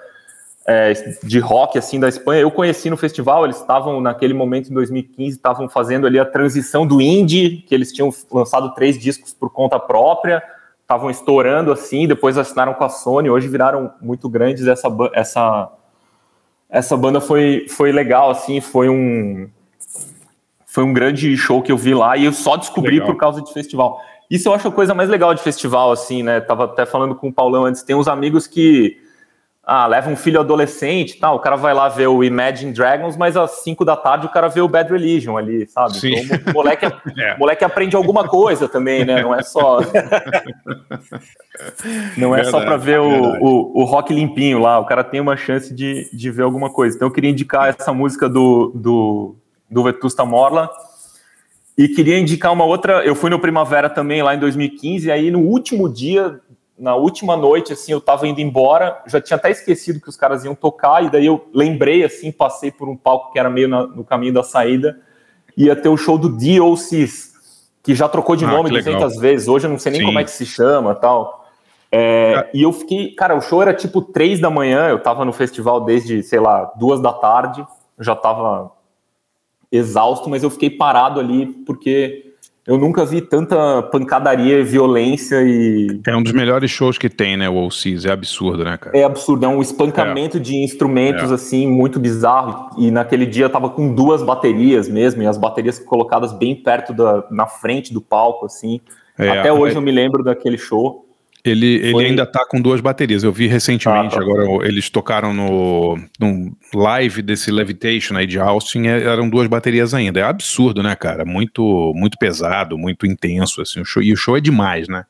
é, de rock assim da Espanha. Eu conheci no festival, eles estavam naquele momento em 2015, estavam fazendo ali a transição do indie, que eles tinham lançado três discos por conta própria, estavam estourando assim, depois assinaram com a Sony, hoje viraram muito grandes. Essa, essa, essa banda foi, foi legal, assim, foi um foi um grande show que eu vi lá e eu só descobri Legal. por causa de festival. Isso eu acho a coisa mais legal de festival, assim, né? Tava até falando com o Paulão antes, tem uns amigos que ah, levam um filho adolescente tal, o cara vai lá ver o Imagine Dragons, mas às 5 da tarde o cara vê o Bad Religion ali, sabe? Sim. Então o moleque, (laughs) É. moleque aprende alguma coisa também, né? Não é só. (laughs) Não é só Verdade, para ver o, o, o rock limpinho lá, o cara tem uma chance de, de ver alguma coisa. Então eu queria indicar essa música do, do, do Vetusta Morla. E queria indicar uma outra. Eu fui no Primavera também lá em 2015, e aí no último dia, na última noite, assim, eu tava indo embora, já tinha até esquecido que os caras iam tocar, e daí eu lembrei, assim, passei por um palco que era meio na- no caminho da saída, ia ter o show do DOCs, que já trocou de Ah, nome que legal. 200 vezes, hoje eu não sei nem Sim. como é que se chama tal. É, e eu fiquei, cara, o show era tipo três da manhã, eu tava no festival desde, sei lá, duas da tarde, já tava exausto, mas eu fiquei parado ali porque eu nunca vi tanta pancadaria, violência e É um dos melhores shows que tem, né, o OCs, é absurdo, né, cara? é absurdo, é um espancamento de instrumentos É. assim muito bizarro. E naquele dia eu tava com duas baterias mesmo, e as baterias colocadas bem perto da na frente do palco assim. É, Até hoje é. eu me lembro daquele show. Ele, ele Foi- ainda tá com duas baterias. Eu vi recentemente, Ah, tá. agora eles tocaram no, no live desse Levitation aí de Austin, é- eram duas baterias ainda. É absurdo, né, cara? Muito muito pesado, muito intenso, assim. O show, e o show é demais, né?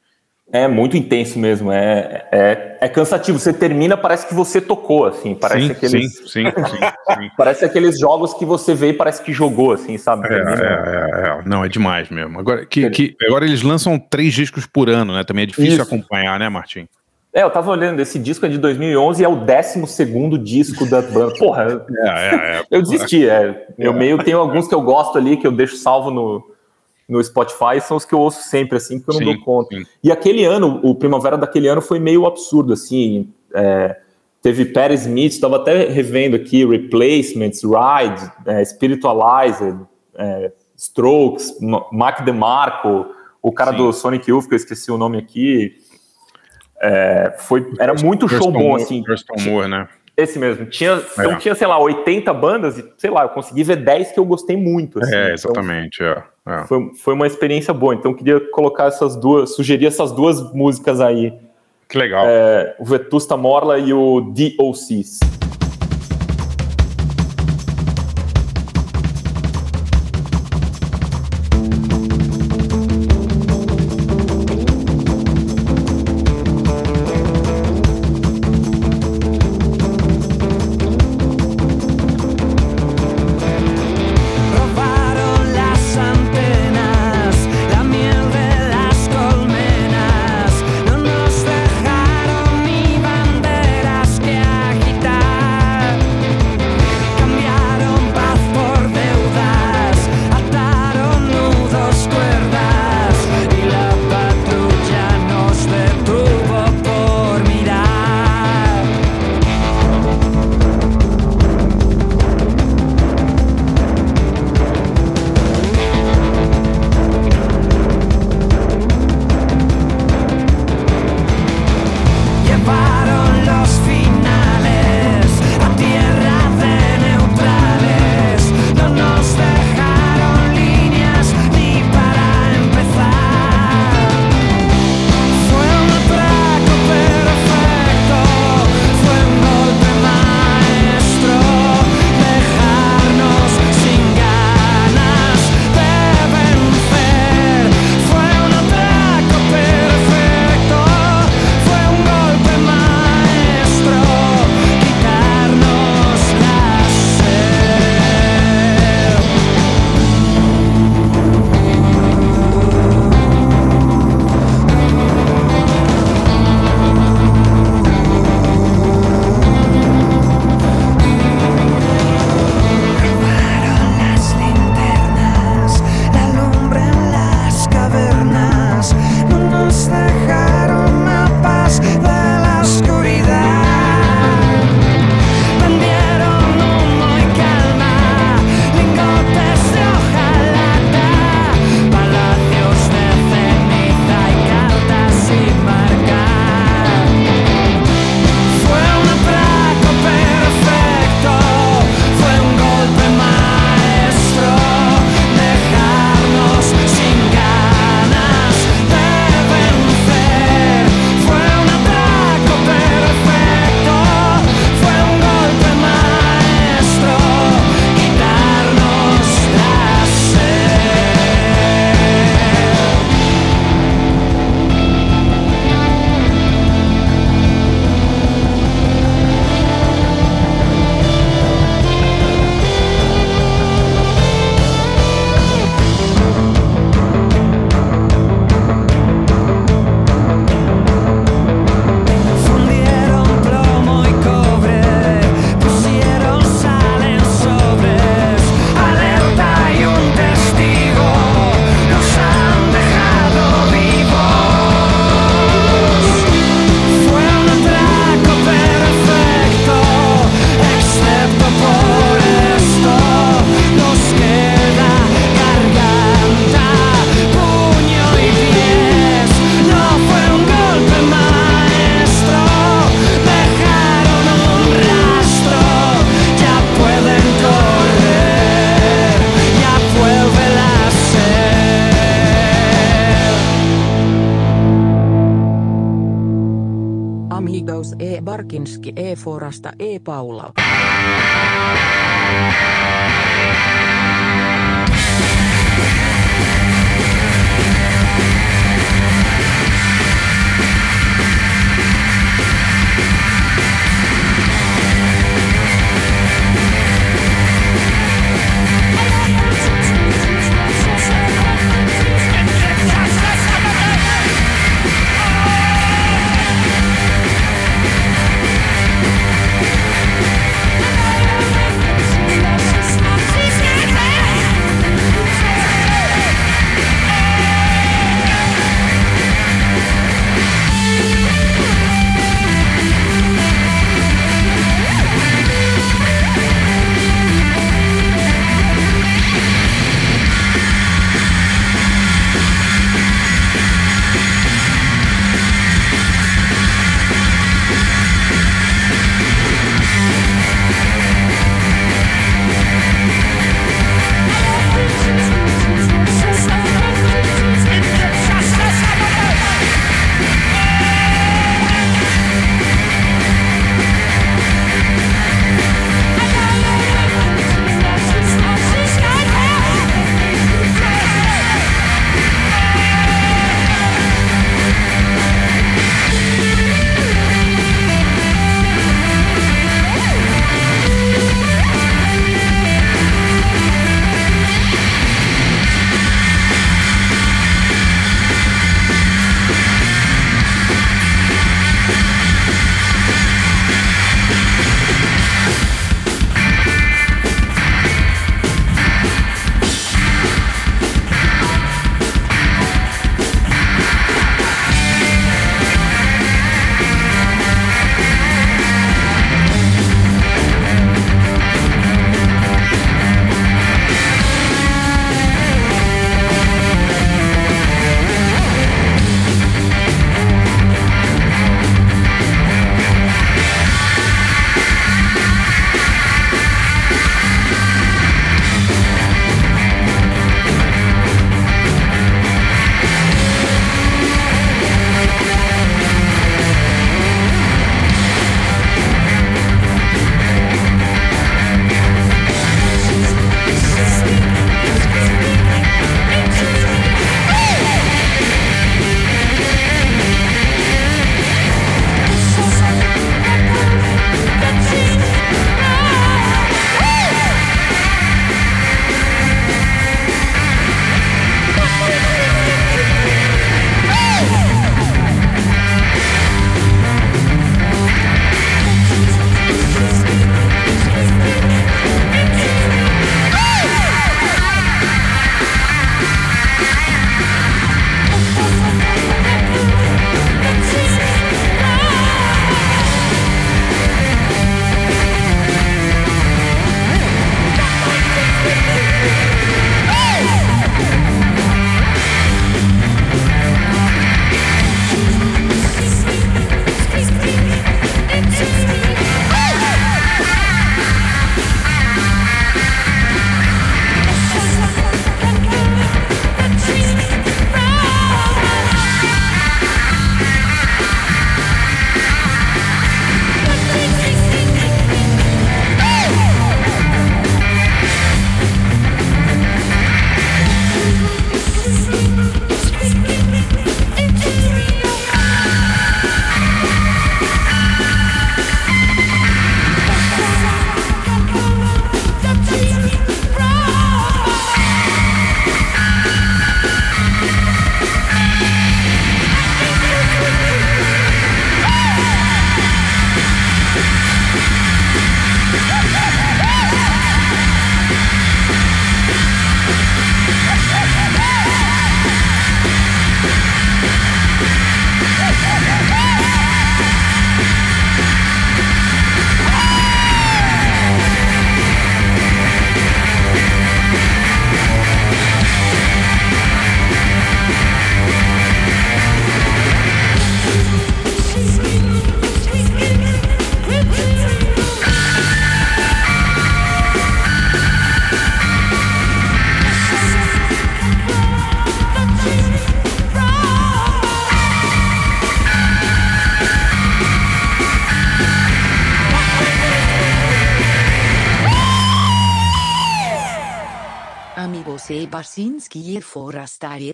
É muito intenso mesmo, é, é, é cansativo. Você termina, parece que você tocou, assim, parece sim, aqueles. sim, sim, sim. (laughs) Parece aqueles jogos que você vê e parece que jogou, assim, sabe? É, é, é, é. Não, é demais mesmo. Agora, que, que, agora eles lançam três discos por ano, né? Também é difícil Isso. acompanhar, né, Martim? É, eu tava olhando, esse disco é de 2011 e é o 12 disco da banda. Porra, (laughs) É, é, é. eu desisti. É. Eu meio tenho alguns que eu gosto ali, que eu deixo salvo no, no Spotify, são os que eu ouço sempre, assim, porque eu não Sim, dou conta. sim. E aquele ano, o Primavera daquele ano foi meio absurdo, assim. é, teve Perry Smith, estava até revendo aqui, Replacements, Ride, é, Spiritualizer, é, Strokes, Ma- Mac DeMarco, o cara Sim. do Sonic Youth, que eu esqueci o nome aqui. É, foi, era muito show Thurston bom, Moore- assim. Moore, né? Esse mesmo. Tinha, então É. tinha, sei lá, 80 bandas e, sei lá, eu consegui ver 10 que eu gostei muito. assim. É, Então, exatamente. é, é. foi, foi uma experiência boa. Então, eu queria colocar essas duas, sugerir essas duas músicas aí. Que legal. É, o Vetusta Morla e o DOCs.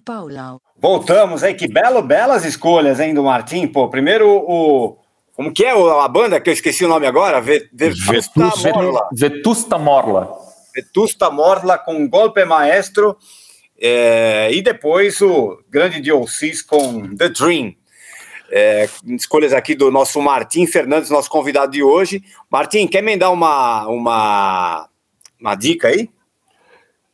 Paulão. Voltamos aí, que belo, belas escolhas, hein, do Martim. Pô, primeiro o. Como que é o- a banda que eu esqueci o nome agora? Ve- Vetusta Morla. Vetusta Morla. Vetusta Morla com Golpe Maestro. é, e depois o grande Diocis com The Dream. É, escolhas aqui do nosso Martim Fernandes, nosso convidado de hoje. Martim, quer me dar uma, uma, uma dica aí?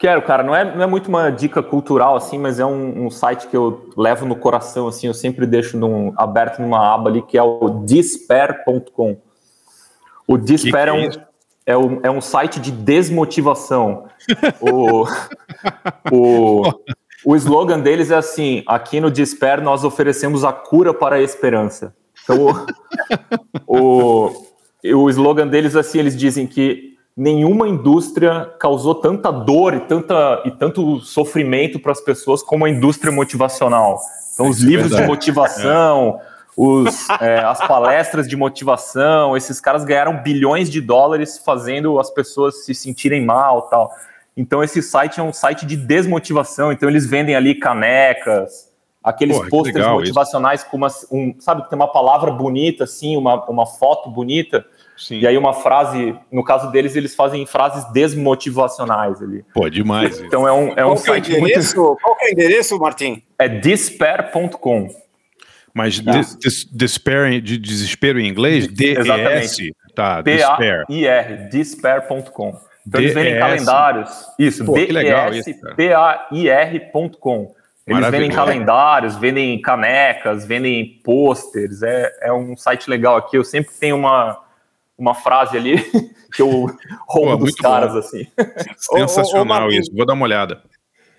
Quero, cara, não é, não é muito uma dica cultural, assim, mas é um, um site que eu levo no coração, assim, eu sempre deixo num, aberto numa aba ali, que é o despair.com. O Despair é, um, é, um, é um site de desmotivação. o, (laughs) o, (laughs) o slogan deles é assim, aqui no Despair nós oferecemos a cura para a esperança. Então, o, (laughs) o, o slogan deles, assim, eles dizem que nenhuma indústria causou tanta dor e, tanta, e tanto sofrimento para as pessoas como a indústria motivacional. Então, os Isso é livros de verdade. motivação, os, é, as palestras de motivação, esses caras ganharam bilhões de dólares fazendo as pessoas se sentirem mal tal. Então, esse site é um site de desmotivação. Então, eles vendem ali canecas, aqueles Porra, pôsteres motivacionais com uma, um, sabe, tem uma palavra bonita, assim, uma, uma foto bonita. Sim. E aí uma frase, no caso deles, eles fazem frases desmotivacionais ali. Pô, demais. isso. Então é um, é um qual, é site muito... endereço, (laughs) qual que é o endereço, Martim? É despair.com. Mas Tá. des, des, despair, de desespero em inglês? D-E-S? Exatamente. Tá, despair. P-A-I-R, despair.com. Então eles vendem calendários. Isso. D-E-S-P-A-I-R.com. Eles vendem calendários, vendem canecas, vendem pôsteres. É, é um site legal aqui. Eu sempre tenho uma, uma frase ali (laughs) que eu roubo Pô, dos caras, bom. assim. (laughs) Sensacional Ô, ô, ô, isso. Vou dar uma olhada.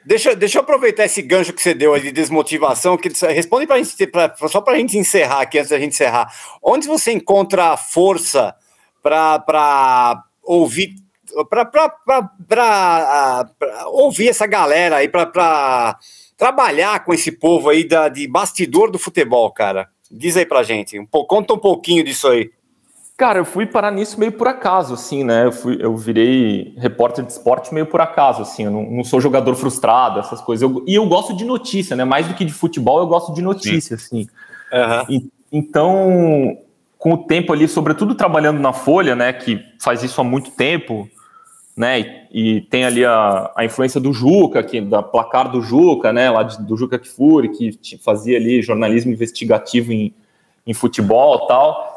Deixa, deixa eu aproveitar esse gancho que você deu aí de desmotivação, que responde pra gente, pra, só para a gente encerrar aqui, antes da gente encerrar. Onde você encontra força para ouvir, para ouvir essa galera aí, para trabalhar com esse povo aí da, de bastidor do futebol, cara? Diz aí pra gente, um pouco, conta um pouquinho disso aí. Cara, eu fui parar nisso meio por acaso, assim, né? Eu, fui, eu virei repórter de esporte meio por acaso, assim. Eu não, não sou jogador frustrado, essas coisas. Eu- e eu gosto de notícia, né? Mais do que de futebol, eu gosto de notícia, assim. E- então, com o tempo ali, sobretudo trabalhando na Folha, né? Que faz isso há muito tempo, né? E, e tem ali a, a influência do Juca, que, da placar do Juca, né? Lá de- do Juca Kfouri, que fazia ali jornalismo investigativo em, em futebol e tal.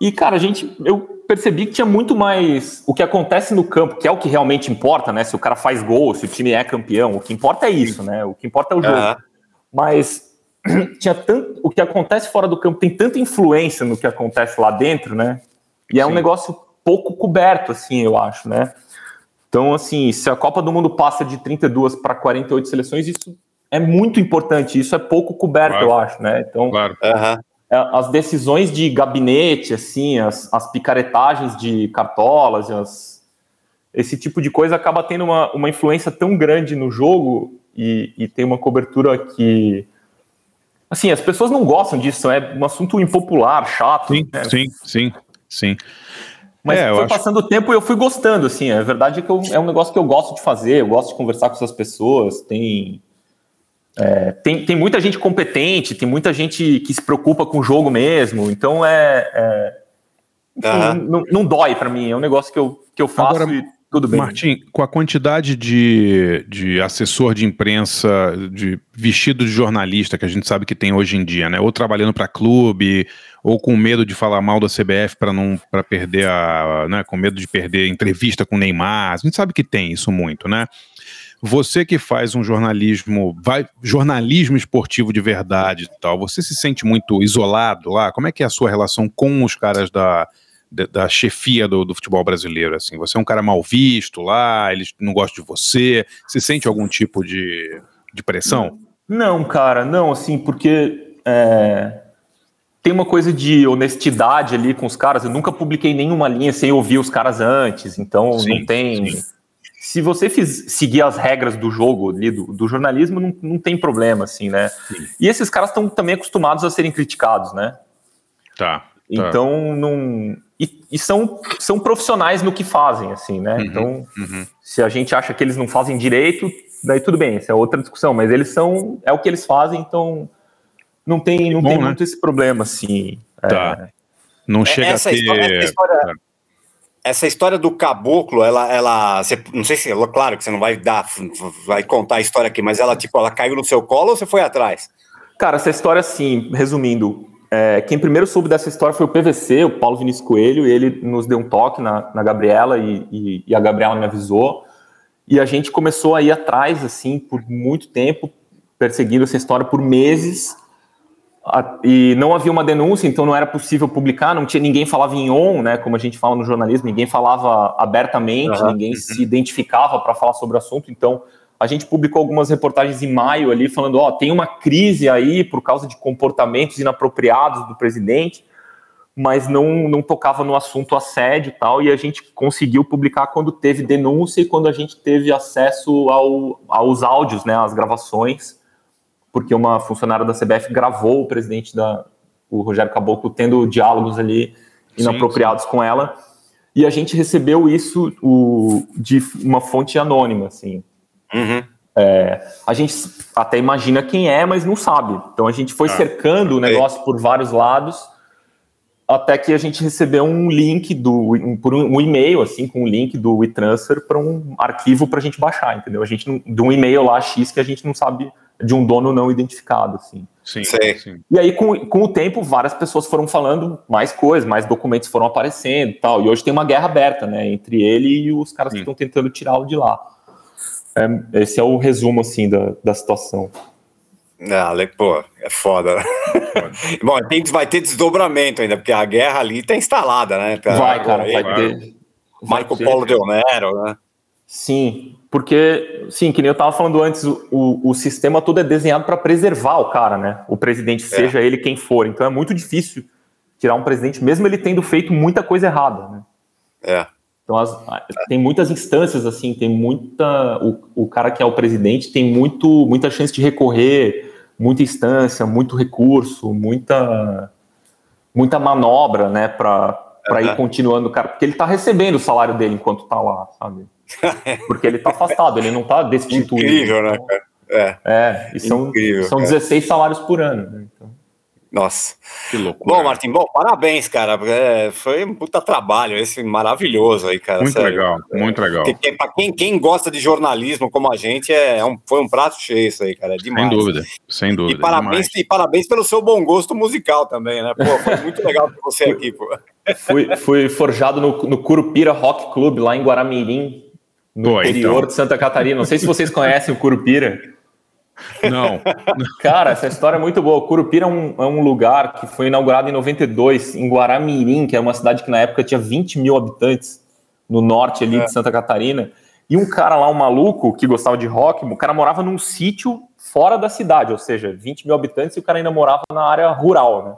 E, cara, a gente, eu percebi que tinha muito mais o que acontece no campo, que é o que realmente importa, né? Se o cara faz gol, se o time é campeão, o que importa é isso, né? O que importa é o jogo. Aham. Mas (clears throat) tinha tanto, o que acontece fora do campo tem tanta influência no que acontece lá dentro, né? E é um negócio pouco coberto, assim, eu acho, né? Então, assim, se a Copa do Mundo passa de 32 para 48 seleções, isso é muito importante, isso é pouco coberto, Claro. eu acho, né? Então, Claro. É, as decisões de gabinete, assim, as, as picaretagens de cartolas, as- esse tipo de coisa acaba tendo uma, uma influência tão grande no jogo e, e tem uma cobertura que. Assim, as pessoas não gostam disso, é um assunto impopular, chato. Sim, né? sim, sim, sim. Mas É, foi passando o tempo e eu fui gostando, assim. A verdade é que eu- é um negócio que eu gosto de fazer, eu gosto de conversar com essas pessoas. Tem, é, tem, tem muita gente competente, tem muita gente que se preocupa com o jogo mesmo. Então é. é- Aham. não, não dói pra mim, é um negócio que eu, que eu faço Agora, e tudo bem. Martim, com a quantidade de, de assessor de imprensa, de vestido de jornalista que a gente sabe que tem hoje em dia, né? Ou trabalhando para clube, ou com medo de falar mal da CBF para não para perder a, né, com medo de perder entrevista com o Neymar. A gente sabe que tem isso muito, né? Você que faz um jornalismo, vai, jornalismo esportivo de verdade e tal, você se sente muito isolado lá? Como é que é a sua relação com os caras da, da, da chefia do, do futebol brasileiro? Assim, você é um cara mal visto lá, eles não gostam de você, você sente algum tipo de, de pressão? Não, cara, não, assim, porque é, tem uma coisa de honestidade ali com os caras. Eu nunca publiquei nenhuma linha sem ouvir os caras antes, então Sim, não tem. sim. Se você fiz, seguir as regras do jogo ali, do, do jornalismo, não, não tem problema, assim, né? E esses caras estão também acostumados a serem criticados, né? Tá. tá. Então, não, e, e são, são profissionais no que fazem, assim, né? Uhum, então, uhum. se a gente acha que eles não fazem direito, daí tudo bem, isso é outra discussão, mas eles são, é o que eles fazem, então não tem, não Bom, tem né? muito esse problema, assim. Tá. Não chega essa a ter. história- essa história- Essa história do caboclo, ela, ela, você- não sei se, claro que você não vai dar, vai contar a história aqui, mas ela, tipo, ela caiu no seu colo ou você foi atrás? Cara, essa história, assim, resumindo, é, quem primeiro soube dessa história foi o PVC, o Paulo Vinícius Coelho, e ele nos deu um toque na, na Gabriela e, e- e a Gabriela me avisou. E a gente começou a ir atrás, assim, por muito tempo, perseguindo essa história por meses. E não havia uma denúncia, então não era possível publicar, não tinha ninguém falava em on, né, como a gente fala no jornalismo, ninguém falava abertamente, Aham. ninguém se identificava para falar sobre o assunto, então a gente publicou algumas reportagens em maio ali falando, ó, tem uma crise aí por causa de comportamentos inapropriados do presidente, mas não, não tocava no assunto assédio e tal, e a gente conseguiu publicar quando teve denúncia e quando a gente teve acesso ao, aos áudios, né, às gravações, porque uma funcionária da CBF gravou o presidente da o Rogério Caboclo tendo diálogos ali inapropriados com ela, e a gente recebeu isso o, de uma fonte anônima, assim. É, a gente até imagina quem é, mas não sabe. Então a gente foi Ah, cercando o negócio por vários lados, até que a gente recebeu um link do um, por um, um e-mail assim com um link do WeTransfer para um arquivo para a gente baixar, entendeu? A gente não- de um e-mail lá X que a gente não sabe de um dono não identificado, assim. Sim, sim. E aí, com, com o tempo, várias pessoas foram falando mais coisas, mais documentos foram aparecendo e tal. E hoje tem uma guerra aberta, né? Entre ele e os caras que estão tentando tirá-lo de lá. É, esse é o resumo, assim, da, da situação. Ah, pô, é foda. né? (laughs) Bom, tem, vai ter desdobramento ainda, porque a guerra ali tá instalada, né? cara? Vai, cara, Aí, vai vai. ter. Marco vai ter. Polo Del Nero, né? Sim, porque, sim, que nem eu tava falando antes, o, o, sistema todo é desenhado para preservar o cara, né? O presidente, seja ele quem for. Então é muito difícil tirar um presidente, mesmo ele tendo feito muita coisa errada, né? É. Então as- tem muitas instâncias assim, tem muita o, o cara que é o presidente tem muito muita chance de recorrer, muita instância, muito recurso, muita muita manobra, né, para para ir Aham. continuando o cara, porque ele tá recebendo o salário dele enquanto tá lá, sabe? (laughs) Porque ele tá afastado, ele não tá destituído. Incrível, né, cara? É. É, e são, Incrível, são cara. 16 salários por ano. Né? Então, Nossa. Que loucura. Bom, Martim, bom, parabéns, cara. É, foi um puta trabalho esse maravilhoso aí, cara. Muito sério. legal, muito legal. Que- que- pra quem, quem gosta de jornalismo como a gente, é um, foi um prato cheio isso aí, cara. É demais. Sem dúvida, sem dúvida. E parabéns, e parabéns pelo seu bom gosto musical também, né? Pô, foi muito legal ter você aqui, pô. fui, fui forjado no, no Curupira Rock Club, lá em Guaramirim, no Pô, interior então. de Santa Catarina. Não sei se vocês conhecem o Curupira. Não. (laughs) Cara, essa história é muito boa. O Curupira é um, é um lugar que foi inaugurado em 92, em Guaramirim, que é uma cidade que na época tinha 20 mil habitantes, no norte ali de Santa Catarina. E um cara lá, um maluco, que gostava de rock, o cara morava num sítio fora da cidade, ou seja, 20 mil habitantes e o cara ainda morava na área rural, né?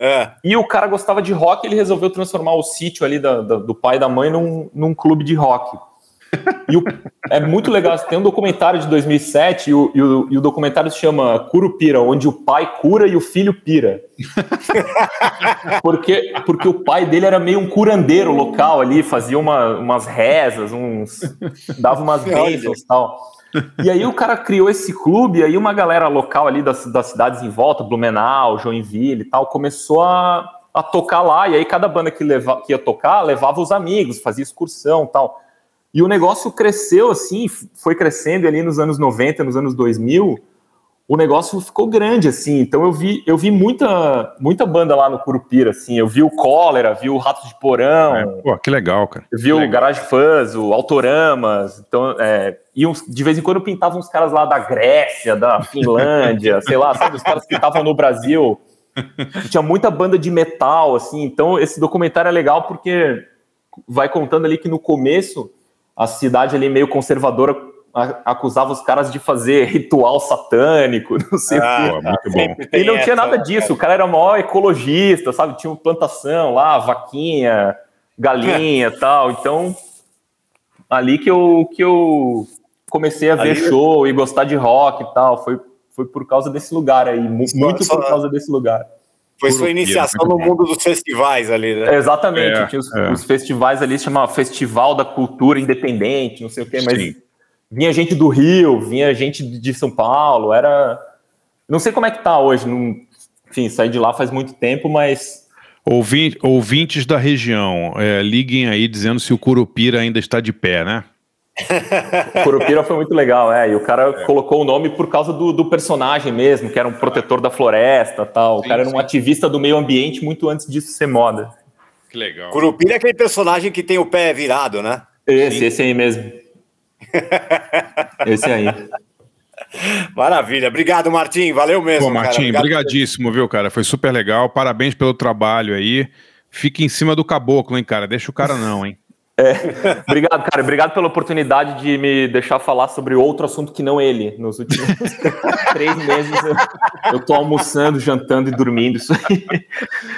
É. E o cara gostava de rock, ele resolveu transformar o sítio ali da- da- do pai e da mãe num, num clube de rock. E o- é muito legal, tem um documentário de 2007 e o, e o- e o documentário se chama Curupira, onde o pai cura e o filho pira. (laughs) Porque, porque o pai dele era meio um curandeiro local ali, fazia uma- umas rezas, uns, dava umas bênçãos e tal. E aí o cara criou esse clube, e aí uma galera local ali das, das cidades em volta, Blumenau, Joinville e tal, começou a, a tocar lá, e aí cada banda que, leva, que ia tocar levava os amigos, fazia excursão e tal. E o negócio cresceu assim, foi crescendo e ali nos anos 90, nos anos 2000, o negócio ficou grande, assim. Então eu vi, eu vi muita, muita banda lá no Curupira, assim. Eu vi o Cólera, vi o Ratos de Porão, É, pô, que legal, cara. eu vi o Garage Fuzz, o Autoramas, então, é, e uns- de vez em quando pintavam uns caras lá da Grécia, da Finlândia, (laughs) sei lá, sabe, os caras que estavam no Brasil. Tinha muita banda de metal, assim, então esse documentário é legal porque vai contando ali que no começo a cidade ali meio conservadora acusava os caras de fazer ritual satânico, (laughs) não sei Ah, o quê. muito bom. E não tinha nada né, disso, o cara era maior ecologista, sabe? Tinha uma plantação lá, vaquinha, galinha e tal. Então, ali que eu, que eu comecei a ver Ali- show e gostar de rock e tal. Foi, foi por causa desse lugar aí, Só- muito só- por causa desse lugar. Foi sua iniciação no mundo dos festivais ali, né? Exatamente, É, tinha os, é. os festivais ali, se chamava Festival da Cultura Independente, não sei o quê, mas Sim. vinha gente do Rio, vinha gente de São Paulo, era... Não sei como é que tá hoje, não... enfim, saí de lá faz muito tempo, mas Ouvin- ouvintes da região, é, liguem aí dizendo se o Curupira ainda está de pé, né? (laughs) Curupira foi muito legal, é, e o cara colocou o nome por causa do, do personagem mesmo, que era um protetor da floresta tal, o Sim, cara era um sim. ativista do meio ambiente muito antes disso ser moda. Que legal. Curupira é aquele personagem que tem o pé virado, né? Esse, esse aí mesmo. (laughs) esse aí. Maravilha. Obrigado, Martim. Valeu mesmo. Cara. Martim, Obrigado. brigadíssimo, viu, cara? Foi super legal. Parabéns pelo trabalho aí. Fique em cima do caboclo, hein, cara? Deixa o cara não, hein? (laughs) Obrigado, cara. Obrigado pela oportunidade de me deixar falar sobre outro assunto que não ele. Nos últimos (laughs) três meses eu, eu tô almoçando, jantando e dormindo. Isso aí.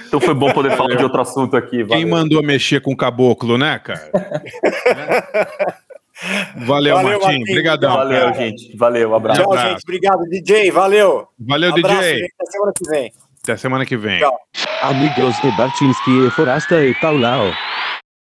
Então foi bom poder falar de outro assunto aqui. Quem Valeu. mandou mexer com o caboclo, né, cara? Valeu, Valeu, Martim. Martim. Obrigadão. Valeu, cara. gente. Valeu, abraço. Tchau, gente. Obrigado, DJ. Valeu. Valeu, Abraço, DJ. gente. Até semana que vem. Até semana que vem. Tchau. Amigos de Barchinski e Forasta e Paulao.